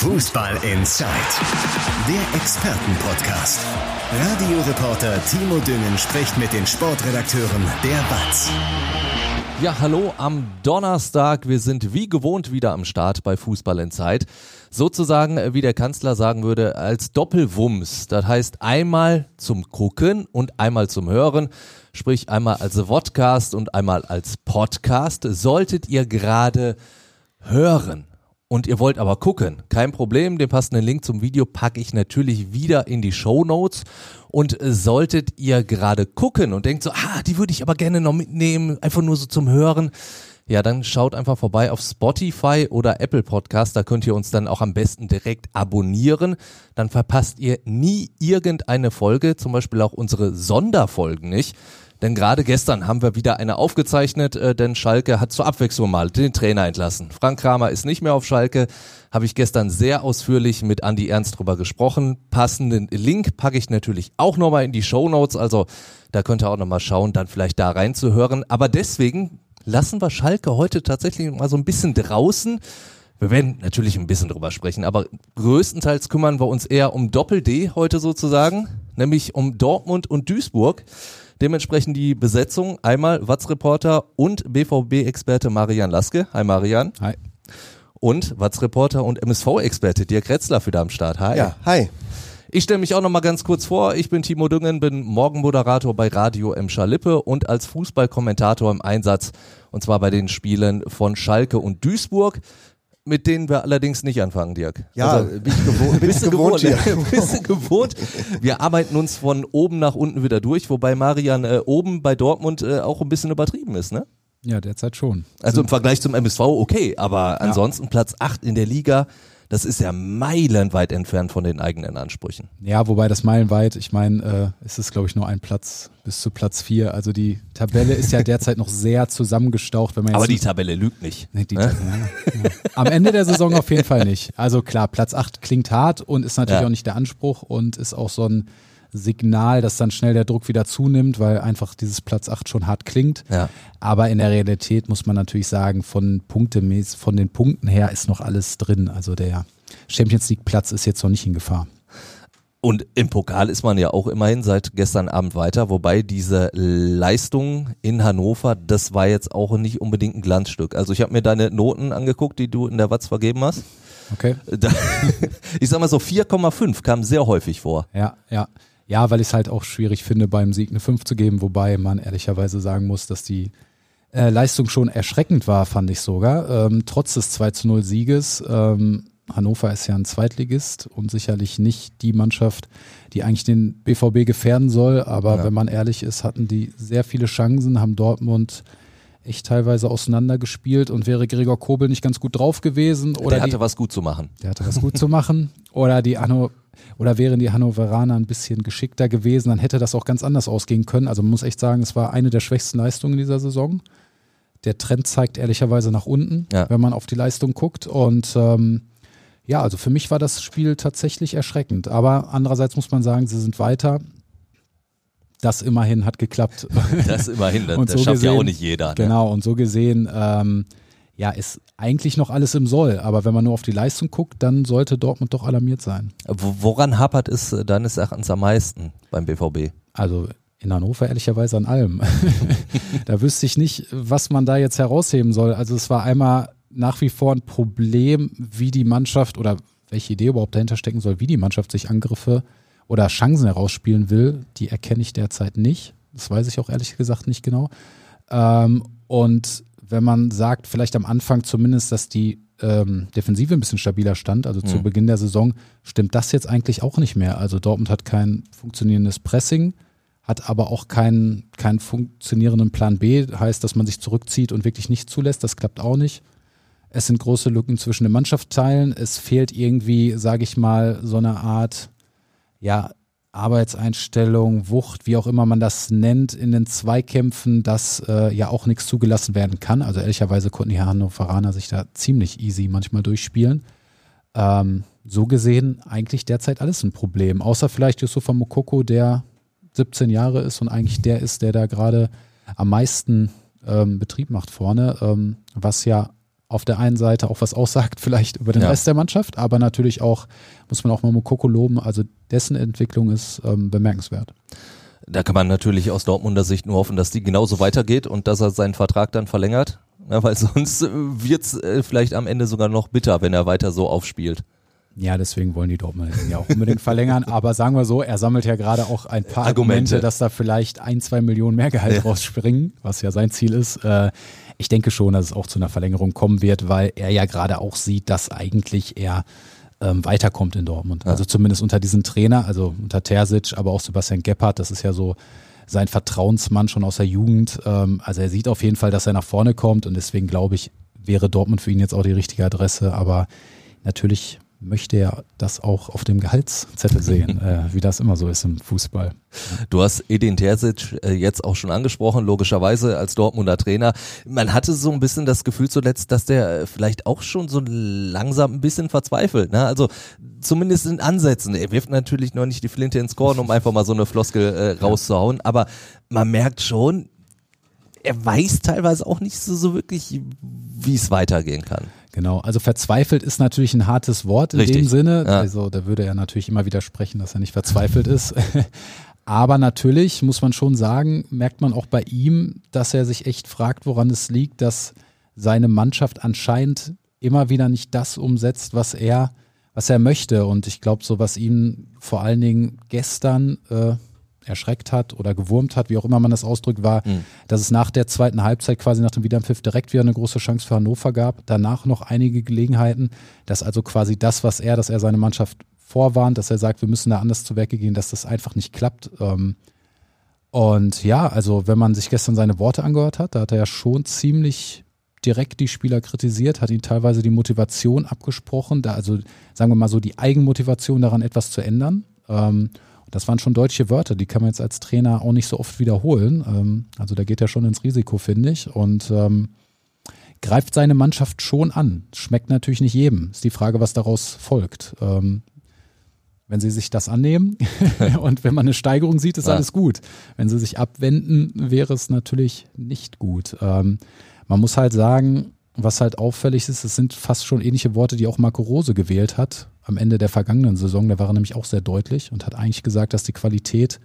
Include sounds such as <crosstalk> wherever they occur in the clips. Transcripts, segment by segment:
Fußball Inside, der Expertenpodcast. Radioreporter Timo Düngen spricht mit den Sportredakteuren der BATS. Ja, hallo am Donnerstag. Wir sind wie gewohnt wieder am Start bei Fußball in Zeit. Sozusagen, äh, wie der Kanzler sagen würde, als Doppelwumms. Das heißt einmal zum Gucken und einmal zum Hören. Sprich einmal als Vodcast und einmal als Podcast. Solltet ihr gerade hören und ihr wollt aber gucken, kein Problem, den passenden Link zum Video packe ich natürlich wieder in die Show Notes. Und äh, solltet ihr gerade gucken und denkt so, ah, die würde ich aber gerne noch mitnehmen, einfach nur so zum Hören, ja, dann schaut einfach vorbei auf Spotify oder Apple Podcast. Da könnt ihr uns dann auch am besten direkt abonnieren. Dann verpasst ihr nie irgendeine Folge, zum Beispiel auch unsere Sonderfolgen nicht. Denn gerade gestern haben wir wieder eine aufgezeichnet, äh, denn Schalke hat zur Abwechslung mal den Trainer entlassen. Frank Kramer ist nicht mehr auf Schalke. Habe ich gestern sehr ausführlich mit Andy Ernst drüber gesprochen. Passenden Link packe ich natürlich auch nochmal in die Show Notes. Also da könnt ihr auch nochmal schauen, dann vielleicht da reinzuhören. Aber deswegen lassen wir Schalke heute tatsächlich mal so ein bisschen draußen. Wir werden natürlich ein bisschen drüber sprechen, aber größtenteils kümmern wir uns eher um Doppel-D heute sozusagen, nämlich um Dortmund und Duisburg. Dementsprechend die Besetzung einmal Watz-Reporter und BVB-Experte Marian Laske. Hi Marian. Hi. Und Watz-Reporter und MSV-Experte Dirk Retzler für da am Start. Hi. Ja, hi. Ich stelle mich auch noch mal ganz kurz vor. Ich bin Timo Düngen, bin Morgenmoderator bei Radio M. Schalippe und als Fußballkommentator im Einsatz und zwar bei den Spielen von Schalke und Duisburg mit denen wir allerdings nicht anfangen, Dirk. Ja, also, bin ich gewohnt. Bist du gewohnt, gewohnt <laughs> bist du gewohnt. Wir arbeiten uns von oben nach unten wieder durch, wobei Marian äh, oben bei Dortmund äh, auch ein bisschen übertrieben ist, ne? Ja, derzeit schon. Also im Vergleich zum MSV okay, aber ansonsten ja. Platz 8 in der Liga das ist ja meilenweit entfernt von den eigenen Ansprüchen. Ja, wobei das meilenweit, ich meine, äh, ist es glaube ich nur ein Platz bis zu Platz vier. Also die Tabelle ist ja <laughs> derzeit noch sehr zusammengestaucht. Wenn man Aber die Tabelle lügt nicht. Nee, die, ne? ja, ja. Am Ende der Saison auf jeden Fall nicht. Also klar, Platz acht klingt hart und ist natürlich ja. auch nicht der Anspruch und ist auch so ein Signal, dass dann schnell der Druck wieder zunimmt, weil einfach dieses Platz 8 schon hart klingt. Ja. Aber in der Realität muss man natürlich sagen, von Punktemäß, von den Punkten her ist noch alles drin. Also der Champions League Platz ist jetzt noch nicht in Gefahr. Und im Pokal ist man ja auch immerhin seit gestern Abend weiter, wobei diese Leistung in Hannover, das war jetzt auch nicht unbedingt ein Glanzstück. Also ich habe mir deine Noten angeguckt, die du in der Watz vergeben hast. Okay. <laughs> ich sag mal so 4,5 kam sehr häufig vor. Ja, ja. Ja, weil ich es halt auch schwierig finde, beim Sieg eine 5 zu geben, wobei man ehrlicherweise sagen muss, dass die äh, Leistung schon erschreckend war, fand ich sogar. Ähm, trotz des 2 zu 0 Sieges. Ähm, Hannover ist ja ein Zweitligist und sicherlich nicht die Mannschaft, die eigentlich den BVB gefährden soll. Aber ja. wenn man ehrlich ist, hatten die sehr viele Chancen, haben Dortmund echt teilweise auseinandergespielt und wäre Gregor Kobel nicht ganz gut drauf gewesen. Oder der hatte die, was gut zu machen. Der hatte was gut zu machen. <laughs> Oder die Anno, oder wären die Hannoveraner ein bisschen geschickter gewesen, dann hätte das auch ganz anders ausgehen können. Also man muss echt sagen, es war eine der schwächsten Leistungen dieser Saison. Der Trend zeigt ehrlicherweise nach unten, ja. wenn man auf die Leistung guckt. Und ähm, ja, also für mich war das Spiel tatsächlich erschreckend. Aber andererseits muss man sagen, sie sind weiter. Das immerhin hat geklappt. Das immerhin, <laughs> das, das so schafft gesehen, ja auch nicht jeder. Ne? Genau, und so gesehen ähm, ja, ist eigentlich noch alles im Soll. Aber wenn man nur auf die Leistung guckt, dann sollte Dortmund doch alarmiert sein. Woran hapert es äh, deines Erachtens am meisten beim BVB? Also in Hannover ehrlicherweise an allem. <laughs> da wüsste ich nicht, was man da jetzt herausheben soll. Also es war einmal nach wie vor ein Problem, wie die Mannschaft oder welche Idee überhaupt dahinter stecken soll, wie die Mannschaft sich Angriffe oder Chancen herausspielen will. Die erkenne ich derzeit nicht. Das weiß ich auch ehrlich gesagt nicht genau. Ähm, und wenn man sagt, vielleicht am Anfang zumindest, dass die ähm, Defensive ein bisschen stabiler stand, also mhm. zu Beginn der Saison, stimmt das jetzt eigentlich auch nicht mehr. Also Dortmund hat kein funktionierendes Pressing, hat aber auch keinen, keinen funktionierenden Plan B, heißt, dass man sich zurückzieht und wirklich nicht zulässt. Das klappt auch nicht. Es sind große Lücken zwischen den Mannschaftsteilen. Es fehlt irgendwie, sage ich mal, so eine Art, ja, Arbeitseinstellung, Wucht, wie auch immer man das nennt, in den Zweikämpfen, dass äh, ja auch nichts zugelassen werden kann. Also ehrlicherweise konnten die Hannoveraner sich da ziemlich easy manchmal durchspielen. Ähm, so gesehen eigentlich derzeit alles ein Problem, außer vielleicht Yusufa Mokoko, der 17 Jahre ist und eigentlich der ist, der da gerade am meisten ähm, Betrieb macht vorne, ähm, was ja auf der einen Seite auch was aussagt, <laughs> vielleicht über den ja. Rest der Mannschaft, aber natürlich auch, muss man auch mal Mokoko loben, also dessen Entwicklung ist ähm, bemerkenswert. Da kann man natürlich aus Dortmunder Sicht nur hoffen, dass die genauso weitergeht und dass er seinen Vertrag dann verlängert. Ja, weil <laughs> sonst wird's äh, vielleicht am Ende sogar noch bitter, wenn er weiter so aufspielt. Ja, deswegen wollen die Dortmunder ihn ja auch unbedingt <laughs> verlängern. Aber sagen wir so, er sammelt ja gerade auch ein paar Argumente. Argumente, dass da vielleicht ein, zwei Millionen mehr Gehalt ja. rausspringen, was ja sein Ziel ist. Äh, ich denke schon, dass es auch zu einer Verlängerung kommen wird, weil er ja gerade auch sieht, dass eigentlich er ähm, weiterkommt in Dortmund. Ja. Also zumindest unter diesem Trainer, also unter Terzic, aber auch Sebastian Gebhardt, das ist ja so sein Vertrauensmann schon aus der Jugend. Ähm, also er sieht auf jeden Fall, dass er nach vorne kommt und deswegen glaube ich, wäre Dortmund für ihn jetzt auch die richtige Adresse. Aber natürlich möchte er das auch auf dem Gehaltszettel sehen, <laughs> äh, wie das immer so ist im Fußball. Du hast Edin Terzic äh, jetzt auch schon angesprochen, logischerweise als Dortmunder Trainer. Man hatte so ein bisschen das Gefühl zuletzt, dass der vielleicht auch schon so langsam ein bisschen verzweifelt. Ne? Also zumindest in Ansätzen. Er wirft natürlich noch nicht die Flinte ins Korn, um einfach mal so eine Floskel äh, rauszuhauen, aber man merkt schon, er weiß teilweise auch nicht so, so wirklich, wie es weitergehen kann. Genau, also verzweifelt ist natürlich ein hartes Wort in Richtig. dem Sinne. Ja. Also da würde er natürlich immer widersprechen, dass er nicht verzweifelt ist. <laughs> Aber natürlich muss man schon sagen, merkt man auch bei ihm, dass er sich echt fragt, woran es liegt, dass seine Mannschaft anscheinend immer wieder nicht das umsetzt, was er, was er möchte. Und ich glaube, so was ihn vor allen Dingen gestern äh, erschreckt hat oder gewurmt hat, wie auch immer man das ausdrückt, war, mhm. dass es nach der zweiten Halbzeit quasi nach dem Wiederpfiff direkt wieder eine große Chance für Hannover gab. Danach noch einige Gelegenheiten, dass also quasi das, was er, dass er seine Mannschaft vorwarnt, dass er sagt, wir müssen da anders zu Werke gehen, dass das einfach nicht klappt. Ähm, und ja, also wenn man sich gestern seine Worte angehört hat, da hat er ja schon ziemlich direkt die Spieler kritisiert, hat ihnen teilweise die Motivation abgesprochen, da also sagen wir mal so die Eigenmotivation daran etwas zu ändern. Das waren schon deutsche Wörter, die kann man jetzt als Trainer auch nicht so oft wiederholen. Ähm, also da geht er schon ins Risiko, finde ich. Und ähm, greift seine Mannschaft schon an. Schmeckt natürlich nicht jedem. Ist die Frage, was daraus folgt. Ähm, wenn sie sich das annehmen <laughs> und wenn man eine Steigerung sieht, ist ja. alles gut. Wenn sie sich abwenden, wäre es natürlich nicht gut. Ähm, man muss halt sagen, was halt auffällig ist, es sind fast schon ähnliche Worte, die auch Marco Rose gewählt hat am Ende der vergangenen Saison. Da war er nämlich auch sehr deutlich und hat eigentlich gesagt, dass die Qualität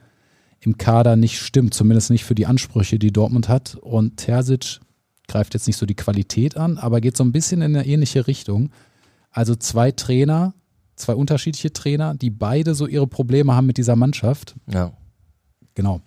im Kader nicht stimmt, zumindest nicht für die Ansprüche, die Dortmund hat. Und Terzic greift jetzt nicht so die Qualität an, aber geht so ein bisschen in eine ähnliche Richtung. Also zwei Trainer, zwei unterschiedliche Trainer, die beide so ihre Probleme haben mit dieser Mannschaft. Ja. Genau.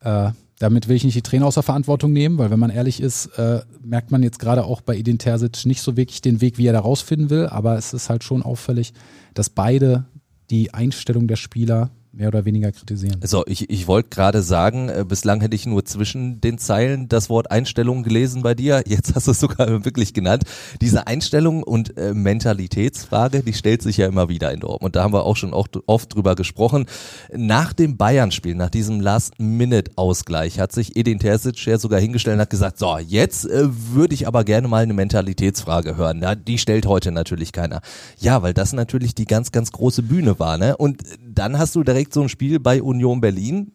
Äh, damit will ich nicht die Trainer außer Verantwortung nehmen, weil wenn man ehrlich ist, äh, merkt man jetzt gerade auch bei Edin Terzic nicht so wirklich den Weg, wie er da rausfinden will, aber es ist halt schon auffällig, dass beide die Einstellung der Spieler mehr oder weniger kritisieren. So, ich, ich wollte gerade sagen, äh, bislang hätte ich nur zwischen den Zeilen das Wort Einstellung gelesen bei dir. Jetzt hast du es sogar <laughs> wirklich genannt. Diese Einstellung und äh, Mentalitätsfrage, die stellt sich ja immer wieder in Dortmund. Da haben wir auch schon oft, oft drüber gesprochen. Nach dem Bayern-Spiel, nach diesem Last-Minute-Ausgleich, hat sich Edin Terzic ja sogar hingestellt und hat gesagt, so, jetzt äh, würde ich aber gerne mal eine Mentalitätsfrage hören. Ja, die stellt heute natürlich keiner. Ja, weil das natürlich die ganz, ganz große Bühne war. Ne? Und dann hast du direkt direkt so ein Spiel bei Union Berlin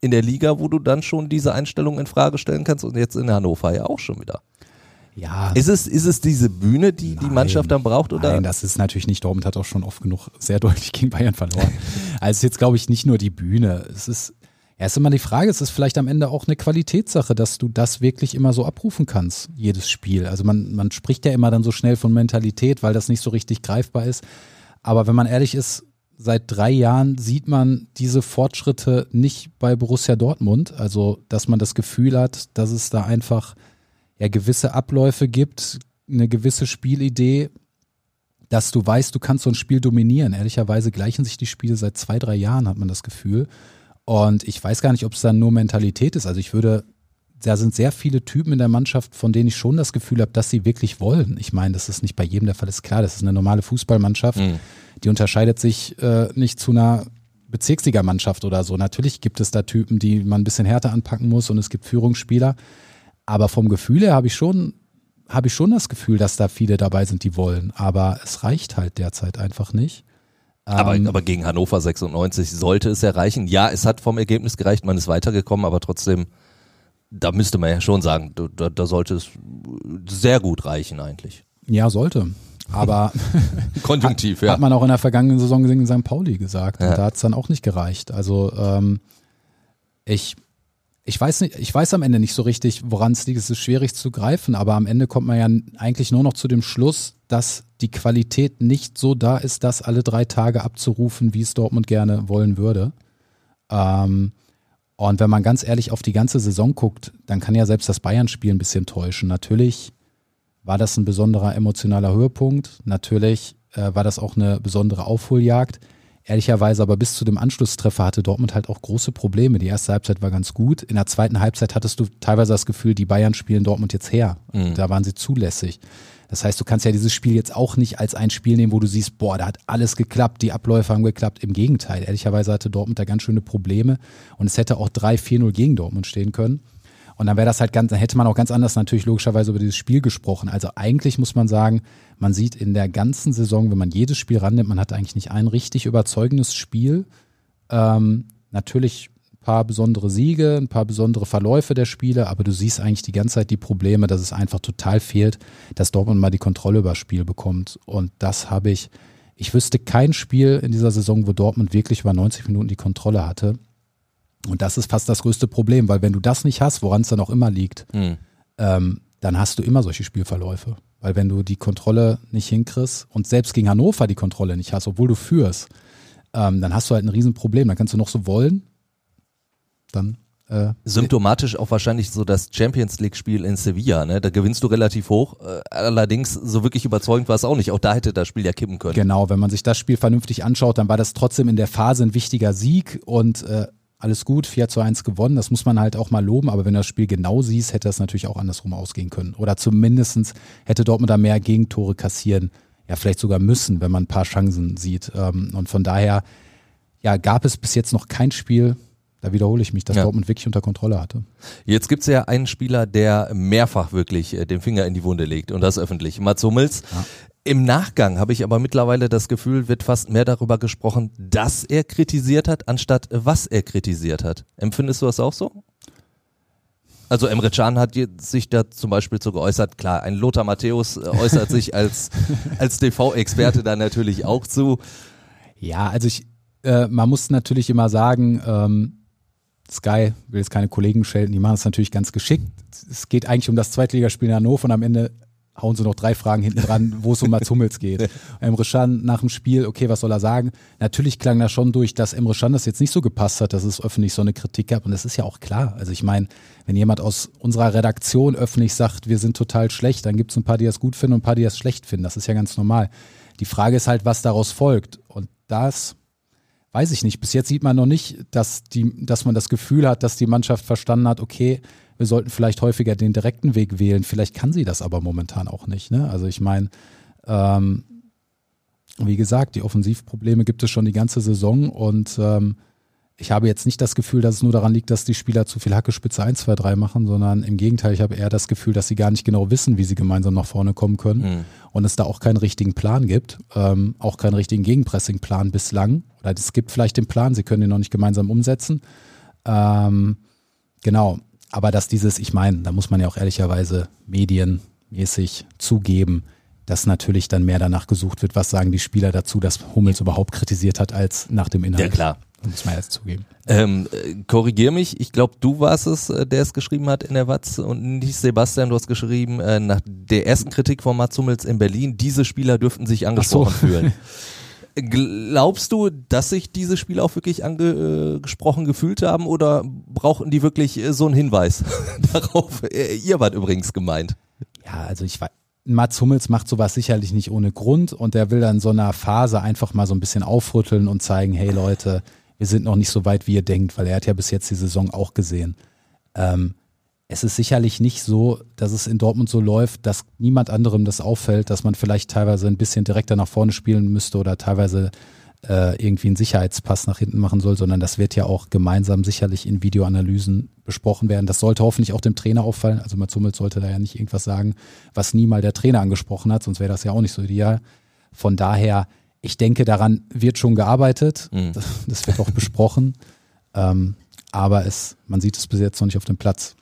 in der Liga, wo du dann schon diese Einstellung in Frage stellen kannst und jetzt in Hannover ja auch schon wieder. Ja. Ist es, ist es diese Bühne, die nein, die Mannschaft dann braucht? Oder? Nein, das ist natürlich nicht. Dortmund hat auch schon oft genug sehr <laughs> deutlich gegen Bayern verloren. also jetzt, glaube ich, nicht nur die Bühne. Es ist, ist immer die Frage, es ist vielleicht am Ende auch eine Qualitätssache, dass du das wirklich immer so abrufen kannst, jedes Spiel. Also man, man spricht ja immer dann so schnell von Mentalität, weil das nicht so richtig greifbar ist. Aber wenn man ehrlich ist, seit drei Jahren sieht man diese Fortschritte nicht bei Borussia Dortmund. Also, dass man das Gefühl hat, dass es da einfach ja gewisse Abläufe gibt, eine gewisse Spielidee, dass du weißt, du kannst so ein Spiel dominieren. Ehrlicherweise gleichen sich die Spiele seit zwei, drei Jahren, hat man das Gefühl. Und ich weiß gar nicht, ob es dann nur Mentalität ist. Also ich würde, da sind sehr viele Typen in der Mannschaft, von denen ich schon das Gefühl habe, dass sie wirklich wollen. Ich meine, das ist nicht bei jedem der Fall, ist klar, das ist eine normale Fußballmannschaft. Mhm die unterscheidet sich äh, nicht zu einer Bezirksligamannschaft oder so. Natürlich gibt es da Typen, die man ein bisschen härter anpacken muss und es gibt Führungsspieler. Aber vom Gefühl her habe ich schon, habe ich schon das Gefühl, dass da viele dabei sind, die wollen. Aber es reicht halt derzeit einfach nicht. Aber, ähm, aber gegen Hannover 96 sollte es erreichen. Ja, es hat vom Ergebnis gereicht, man ist weitergekommen, aber trotzdem da müsste man ja schon sagen, da, da sollte es sehr gut reichen eigentlich. Ja, sollte. Aber <laughs> konjunktiv, <laughs> hat, ja. Hat man auch in der vergangenen Saison in St. Pauli gesagt. Ja. Und da hat es dann auch nicht gereicht. Also ähm, ich, ich weiß nicht, ich weiß am Ende nicht so richtig, woran es liegt. Es ist schwierig zu greifen, aber am Ende kommt man ja eigentlich nur noch zu dem Schluss, dass die Qualität nicht so da ist, das alle drei Tage abzurufen, wie es Dortmund gerne wollen würde. Ähm, und wenn man ganz ehrlich auf die ganze Saison guckt, dann kann ja selbst das Bayern-Spiel ein bisschen täuschen. Natürlich war das ein besonderer emotionaler Höhepunkt. Natürlich äh, war das auch eine besondere Aufholjagd. Ehrlicherweise aber bis zu dem Anschlusstreffer hatte Dortmund halt auch große Probleme. Die erste Halbzeit war ganz gut. In der zweiten Halbzeit hattest du teilweise das Gefühl, die Bayern spielen Dortmund jetzt her. Mhm. Da waren sie zulässig. Das heißt, du kannst ja dieses Spiel jetzt auch nicht als ein Spiel nehmen, wo du siehst, boah, da hat alles geklappt, die Abläufe haben geklappt. Im Gegenteil, ehrlicherweise hatte Dortmund da ganz schöne Probleme und es hätte auch 3-4-0 gegen Dortmund stehen können. Und dann wäre das halt ganz, dann hätte man auch ganz anders natürlich logischerweise über dieses Spiel gesprochen. Also eigentlich muss man sagen, man sieht in der ganzen Saison, wenn man jedes Spiel rannimmt, man hat eigentlich nicht ein richtig überzeugendes Spiel. Ähm, natürlich paar besondere Siege, ein paar besondere Verläufe der Spiele, aber du siehst eigentlich die ganze Zeit die Probleme, dass es einfach total fehlt, dass Dortmund mal die Kontrolle über das Spiel bekommt. Und das habe ich, ich wüsste kein Spiel in dieser Saison, wo Dortmund wirklich über 90 Minuten die Kontrolle hatte. Und das ist fast das größte Problem, weil wenn du das nicht hast, woran es dann auch immer liegt, mhm. ähm, dann hast du immer solche Spielverläufe. Weil wenn du die Kontrolle nicht hinkriegst und selbst gegen Hannover die Kontrolle nicht hast, obwohl du führst, ähm, dann hast du halt ein Riesenproblem. Dann kannst du noch so wollen, dann äh, Symptomatisch auch wahrscheinlich so das Champions League-Spiel in Sevilla, ne? Da gewinnst du relativ hoch. Äh, allerdings so wirklich überzeugend war es auch nicht. Auch da hätte das Spiel ja kippen können. Genau, wenn man sich das Spiel vernünftig anschaut, dann war das trotzdem in der Phase ein wichtiger Sieg und äh, alles gut, 4 zu 1 gewonnen, das muss man halt auch mal loben, aber wenn du das Spiel genau siehst, hätte das natürlich auch andersrum ausgehen können. Oder zumindestens hätte Dortmund da mehr Gegentore kassieren, ja vielleicht sogar müssen, wenn man ein paar Chancen sieht. Ähm, und von daher, ja, gab es bis jetzt noch kein Spiel, da wiederhole ich mich, dass ja. Dortmund wirklich unter Kontrolle hatte. Jetzt gibt's ja einen Spieler, der mehrfach wirklich äh, den Finger in die Wunde legt und das öffentlich. Mats Hummels. Ja. Im Nachgang habe ich aber mittlerweile das Gefühl, wird fast mehr darüber gesprochen, dass er kritisiert hat, anstatt was er kritisiert hat. Empfindest du das auch so? Also Emre Can hat sich da zum Beispiel so geäußert. Klar, ein Lothar Matthäus äh, äußert sich als, <laughs> als TV-Experte da natürlich auch zu. Ja, also ich, äh, man muss natürlich immer sagen, ähm, Sky will jetzt keine Kollegen schelten, die machen es natürlich ganz geschickt. Es geht eigentlich um das Zweitligaspiel in Hannover und am Ende hauen sie noch drei Fragen hinten dran, <laughs> wo es um Mats Hummels geht. <laughs> Emre Can nach dem Spiel, okay, was soll er sagen? Natürlich klang da schon durch, dass Emre Can das jetzt nicht so gepasst hat, dass es öffentlich so eine Kritik gab. Und das ist ja auch klar. Also ich meine, wenn jemand aus unserer Redaktion öffentlich sagt, wir sind total schlecht, dann gibt es ein paar, die das gut finden und ein paar, die das schlecht finden. Das ist ja ganz normal. Die Frage ist halt, was daraus folgt. Und das weiß ich nicht. Bis jetzt sieht man noch nicht, dass, die, dass man das Gefühl hat, dass die Mannschaft verstanden hat, okay, wir sollten vielleicht häufiger den direkten Weg wählen. Vielleicht kann sie das aber momentan auch nicht. Ne? Also ich meine, ähm, wie gesagt, die Offensivprobleme gibt es schon die ganze Saison und ähm, ich habe jetzt nicht das Gefühl, dass es nur daran liegt, dass die Spieler zu viel Hackespitze 1, 2, 3 machen, sondern im Gegenteil, ich habe eher das Gefühl, dass sie gar nicht genau wissen, wie sie gemeinsam nach vorne kommen können mhm. und es da auch keinen richtigen Plan gibt, ähm, auch keinen richtigen Gegenpressing-Plan bislang. Oder es gibt vielleicht den Plan, sie können den noch nicht gemeinsam umsetzen. Ähm, genau, aber dass dieses, ich meine, da muss man ja auch ehrlicherweise medienmäßig zugeben, dass natürlich dann mehr danach gesucht wird, was sagen die Spieler dazu, dass Hummels überhaupt kritisiert hat, als nach dem Inhalt. Ja, klar. Muss man jetzt zugeben. Ähm, äh, korrigier mich, ich glaube, du warst es, äh, der es geschrieben hat in der Watz und nicht Sebastian, du hast geschrieben, äh, nach der ersten Kritik von Mats Hummels in Berlin, diese Spieler dürften sich angesprochen so. fühlen. <laughs> Glaubst du, dass sich diese Spieler auch wirklich angesprochen gefühlt haben oder brauchten die wirklich äh, so einen Hinweis <laughs> darauf? Äh, ihr wart übrigens gemeint. Ja, also ich weiß, Mats Hummels macht sowas sicherlich nicht ohne Grund und der will dann so einer Phase einfach mal so ein bisschen aufrütteln und zeigen, hey Leute, wir sind noch nicht so weit, wie ihr denkt, weil er hat ja bis jetzt die Saison auch gesehen. Ähm, es ist sicherlich nicht so, dass es in Dortmund so läuft, dass niemand anderem das auffällt, dass man vielleicht teilweise ein bisschen direkter nach vorne spielen müsste oder teilweise äh, irgendwie einen Sicherheitspass nach hinten machen soll, sondern das wird ja auch gemeinsam sicherlich in Videoanalysen besprochen werden. Das sollte hoffentlich auch dem Trainer auffallen. Also Mats Hummels sollte da ja nicht irgendwas sagen, was nie mal der Trainer angesprochen hat, sonst wäre das ja auch nicht so ideal. Von daher, ich denke, daran wird schon gearbeitet. Mhm. Das wird auch besprochen. Ähm, aber es, man sieht es bis jetzt noch nicht auf dem Platz.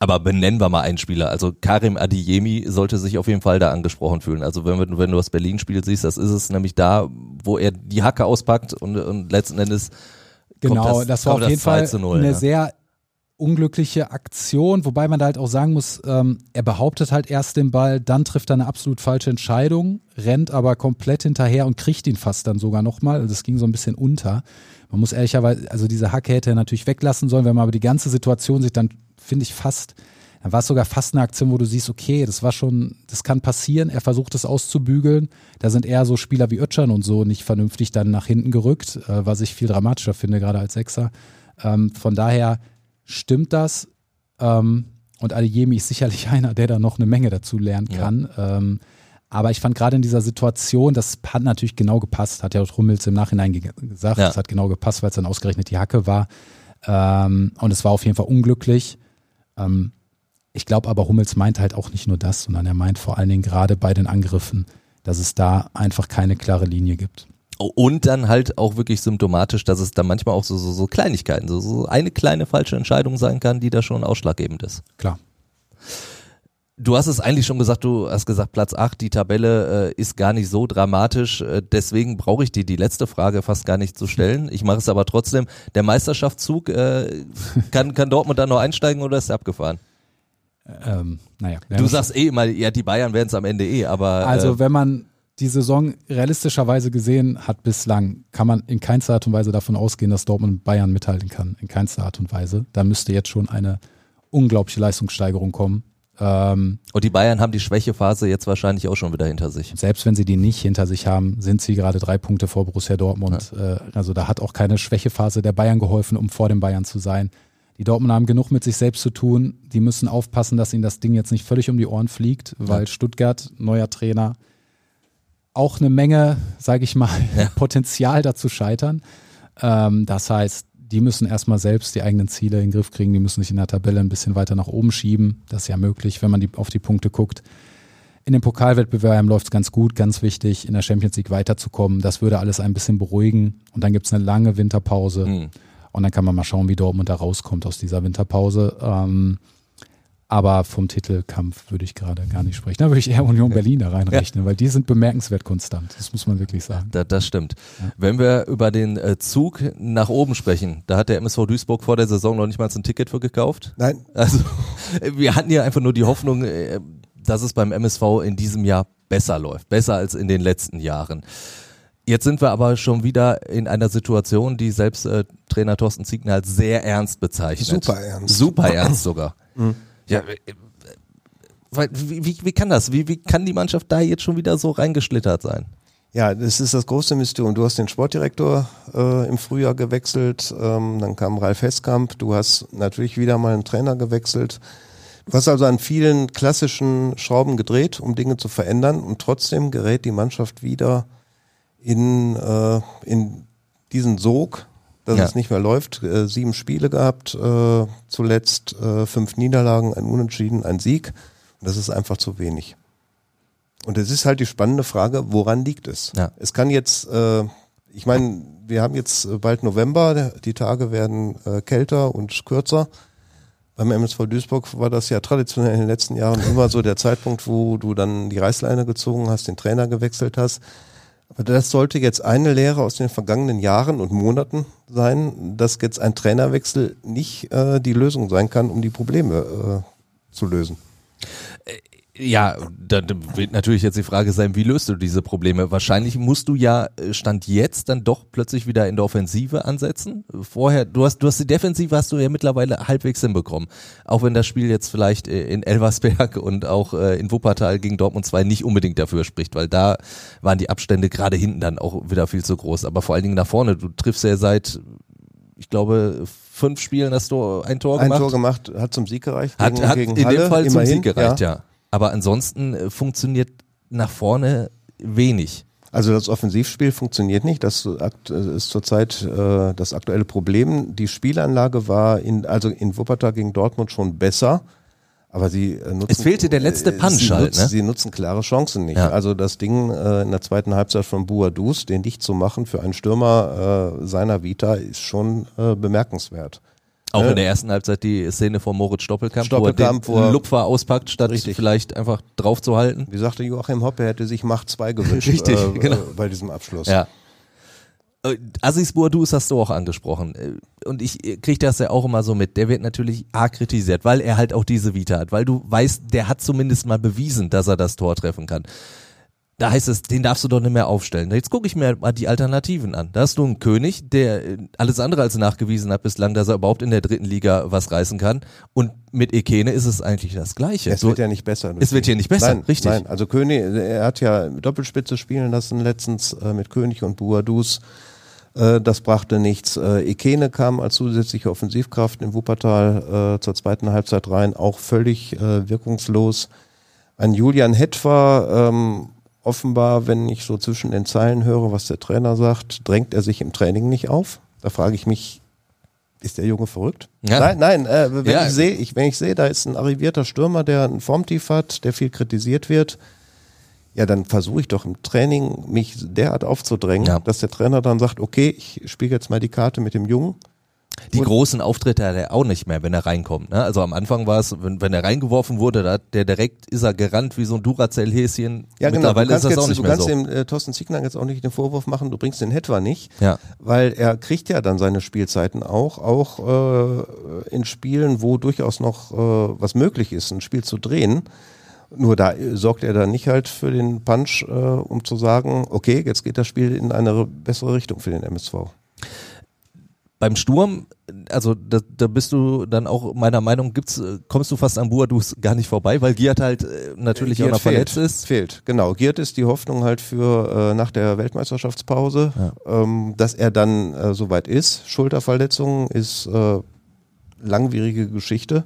Aber benennen wir mal einen Spieler. Also Karim Adiyemi sollte sich auf jeden Fall da angesprochen fühlen. Also wenn, wenn du das Berlin-Spiel siehst, das ist es nämlich da, wo er die Hacke auspackt und, und letzten Endes Genau, das, das, war auf jeden Fall 0, eine ne? sehr unglückliche Aktion, wobei man da halt auch sagen muss, ähm, er behauptet halt erst den Ball, dann trifft er eine absolut falsche Entscheidung, rennt aber komplett hinterher und kriegt ihn fast dann sogar nochmal. Also das ging so ein bisschen unter. Man muss ehrlicherweise, also diese Hacke hätte er natürlich weglassen sollen, wenn man aber die ganze Situation sieht, dann finde ich fast, dann war es sogar fast eine Aktion, wo du siehst, okay, das war schon, das kann passieren, er versucht es auszubügeln. Da sind eher so Spieler wie Ötschern und so nicht vernünftig dann nach hinten gerückt, äh, was ich viel dramatischer finde, gerade als Sechser. Ähm, von daher stimmt das. Ähm, und Adeyemi ist sicherlich <laughs> einer, der da noch eine Menge dazu lernen kann. Ähm, aber ich fand gerade in dieser Situation, das hat natürlich genau gepasst, hat ja auch Hummels im Nachhinein ge gesagt, Ja. es hat genau gepasst, weil es dann ausgerechnet die Hacke war. Ähm, und es war auf jeden Fall unglücklich. Ähm, ich glaube aber, Hummels meint halt auch nicht nur das, sondern er meint vor allen Dingen gerade bei den Angriffen, dass es da einfach keine klare Linie gibt. Und dann halt auch wirklich symptomatisch, dass es dann manchmal auch so, so, so Kleinigkeiten, so, so eine kleine falsche Entscheidung sein kann, die da schon ausschlaggebend ist. Klar. Du hast es eigentlich schon gesagt, du hast gesagt, Platz 8, die Tabelle äh, ist gar nicht so dramatisch. Äh, deswegen brauche ich dir die letzte Frage fast gar nicht zu stellen. Ich mache es aber trotzdem. Der Meisterschaftszug, äh, <laughs> kann, kann Dortmund da noch einsteigen oder ist er abgefahren? Ähm, naja. Du sagst eh immer, ja, die Bayern werden es am Ende eh, aber Also äh, wenn man die Saison realistischerweise gesehen hat bislang, kann man in keinster Art und Weise davon ausgehen, dass Dortmund Bayern mithalten kann. In keinster Art und Weise. Da müsste jetzt schon eine unglaubliche Leistungssteigerung kommen. Ähm, und die Bayern haben die Schwächephase jetzt wahrscheinlich auch schon wieder hinter sich. selbst wenn sie die nicht hinter sich haben, sind sie gerade drei Punkte vor Borussia Dortmund. Äh, also da hat auch keine Schwächephase der Bayern geholfen, um vor den Bayern zu sein. Die Dortmund haben genug mit sich selbst zu tun. Die müssen aufpassen, dass ihnen das Ding jetzt nicht völlig um die Ohren fliegt, weil Stuttgart, neuer Trainer, auch eine Menge, sage ich mal, <laughs> Ja. Potenzial dazu scheitern. Ähm, das heißt, die müssen erstmal selbst die eigenen Ziele in den Griff kriegen. Die müssen sich in der Tabelle ein bisschen weiter nach oben schieben. Das ist ja möglich, wenn man die, auf die Punkte guckt. In den Pokalwettbewerben läuft es ganz gut, ganz wichtig, in der Champions League weiterzukommen. Das würde alles ein bisschen beruhigen. Und dann gibt es eine lange Winterpause. Hm. Und dann kann man mal schauen, wie Dortmund da rauskommt aus dieser Winterpause. Ähm, aber vom Titelkampf würde ich gerade gar nicht sprechen. Da würde ich eher Union Berlin da reinrechnen, weil die sind bemerkenswert konstant. Das muss man wirklich sagen. Da, das stimmt. Wenn wir über den äh, Zug nach oben sprechen, da hat der MSV Duisburg vor der Saison noch nicht mal ein Ticket für gekauft. Nein, Also <laughs> wir hatten ja einfach nur die Hoffnung, äh, dass es beim MSV in diesem Jahr besser läuft, besser als in den letzten Jahren. Jetzt sind wir aber schon wieder in einer Situation, die selbst äh, Trainer Thorsten Ziegner als sehr ernst bezeichnet. Super ernst. Super ernst sogar. Ja, äh, äh, weil, wie, wie, wie kann das? Wie, wie kann die Mannschaft da jetzt schon wieder so reingeschlittert sein? Ja, das ist das große Mysterium. Du hast den Sportdirektor äh, im Frühjahr gewechselt, ähm, dann kam Ralf Heskamp, du hast natürlich wieder mal einen Trainer gewechselt. Du hast also an vielen klassischen Schrauben gedreht, um Dinge zu verändern und trotzdem gerät die Mannschaft wieder in, äh, in diesen Sog, dass Ja. es nicht mehr läuft. Äh, sieben Spiele gehabt, äh, zuletzt äh, fünf Niederlagen, ein Unentschieden, ein Sieg. Und das ist einfach zu wenig. Und es ist halt die spannende Frage, woran liegt es? Ja. Es kann jetzt, äh, ich meine, wir haben jetzt äh, bald November, die Tage werden äh, kälter und kürzer. Beim MSV Duisburg war das ja traditionell in den letzten Jahren immer so der Zeitpunkt, wo du dann die Reißleine gezogen hast, den Trainer gewechselt hast. Aber das sollte jetzt eine Lehre aus den vergangenen Jahren und Monaten sein, dass jetzt ein Trainerwechsel nicht äh, die Lösung sein kann, um die Probleme äh, zu lösen. Ja, da wird natürlich jetzt die Frage sein, wie löst du diese Probleme? Wahrscheinlich musst du ja äh, Stand jetzt dann doch plötzlich wieder in der Offensive ansetzen. Vorher, du hast, du hast die Defensive hast du ja mittlerweile halbwegs hinbekommen. Auch wenn das Spiel jetzt vielleicht äh, in Elversberg <laughs> und auch äh, in Wuppertal gegen Dortmund 2 nicht unbedingt dafür spricht, weil da waren die Abstände gerade hinten dann auch wieder viel zu groß. Aber vor allen Dingen nach vorne, du triffst ja seit, ich glaube, fünf Spielen hast du ein Tor Ein gemacht. Tor gemacht, hat zum Sieg gereicht. Hat, gegen, hat gegen in Halle, dem Fall zum immerhin, Sieg gereicht, ja. Aber ansonsten äh, funktioniert nach vorne wenig. Also das Offensivspiel funktioniert nicht. Das akt- ist zurzeit äh, das aktuelle Problem. Die Spielanlage war in, also in Wuppertal gegen Dortmund schon besser. Aber sie äh, nutzen, Es fehlte der letzte äh, Punch sie halt, nutzen, ne? Sie nutzen klare Chancen nicht. Ja. Also das Ding äh, in der zweiten Halbzeit von Buadus, den dicht zu machen für einen Stürmer äh, seiner Vita, ist schon äh, bemerkenswert. Auch ne? in der ersten Halbzeit die Szene von Moritz Stoppelkamp, Stoppelkamp, wo wo er er- den Lupfer auspackt, statt Richtig. vielleicht einfach drauf zu halten. Wie sagte Joachim Hopp, er hätte sich Macht 2 gewünscht <laughs> Richtig, äh, genau. äh, bei diesem Abschluss. Ja. Äh, Aziz Boadus hast du auch angesprochen. Äh, Und ich kriege das ja auch immer so mit. Der wird natürlich A kritisiert, weil er halt auch diese Vita hat. Weil du weißt, der hat zumindest mal bewiesen, dass er das Tor treffen kann. Da heißt es, den darfst du doch nicht mehr aufstellen. Jetzt gucke ich mir mal die Alternativen an. Da hast du einen König, der äh, alles andere als nachgewiesen hat bislang, dass er überhaupt in der dritten Liga was reißen kann. Und mit Ekene ist es eigentlich das Gleiche. Es Du- wird ja nicht besser. Es wird hier nicht besser, nein, richtig. Nein, also König, er hat ja Doppelspitze spielen lassen letztens äh, mit König und Buadus. Äh, das brachte nichts. Äh, Ekene kam als zusätzliche Offensivkraft in Wuppertal äh, zur zweiten Halbzeit rein, auch völlig äh, wirkungslos. Ein Julian Hetwa, ähm, offenbar, wenn ich so zwischen den Zeilen höre, was der Trainer sagt, drängt er sich im Training nicht auf. Da frage ich mich, ist der Junge verrückt? Ja. Nein, nein, äh, wenn Ja. ich sehe, ich, wenn ich sehe, da ist ein arrivierter Stürmer, der ein Formtief hat, der viel kritisiert wird, ja, dann versuche ich doch im Training, mich derart aufzudrängen, Ja. dass der Trainer dann sagt, okay, ich spiele jetzt mal die Karte mit dem Jungen. Die Und- großen Auftritte hat er auch nicht mehr, wenn er reinkommt. Ne? Also am Anfang war es, wenn, wenn er reingeworfen wurde, da hat der direkt ist er gerannt wie so ein Duracell-Häschen. Ja, genau. Mittlerweile du kannst, ist das jetzt, auch nicht du mehr kannst so. dem äh, Thorsten Ziegner jetzt auch nicht den Vorwurf machen, du bringst den Hetwa nicht, Ja. weil er kriegt ja dann seine Spielzeiten auch, auch äh, in Spielen, wo durchaus noch äh, was möglich ist, ein Spiel zu drehen. Nur da äh, sorgt er dann nicht halt für den Punch, äh, um zu sagen, okay, jetzt geht das Spiel in eine bessere Richtung für den MSV. Beim Sturm, also da, da bist du dann auch meiner Meinung, gibt's, kommst du fast an Buadus gar nicht vorbei, weil Giert halt äh, natürlich auch Giert noch verletzt ist. Fehlt, genau. Giert ist die Hoffnung halt für äh, nach der Weltmeisterschaftspause, ähm, dass er dann äh, soweit ist. Schulterverletzung ist äh, langwierige Geschichte.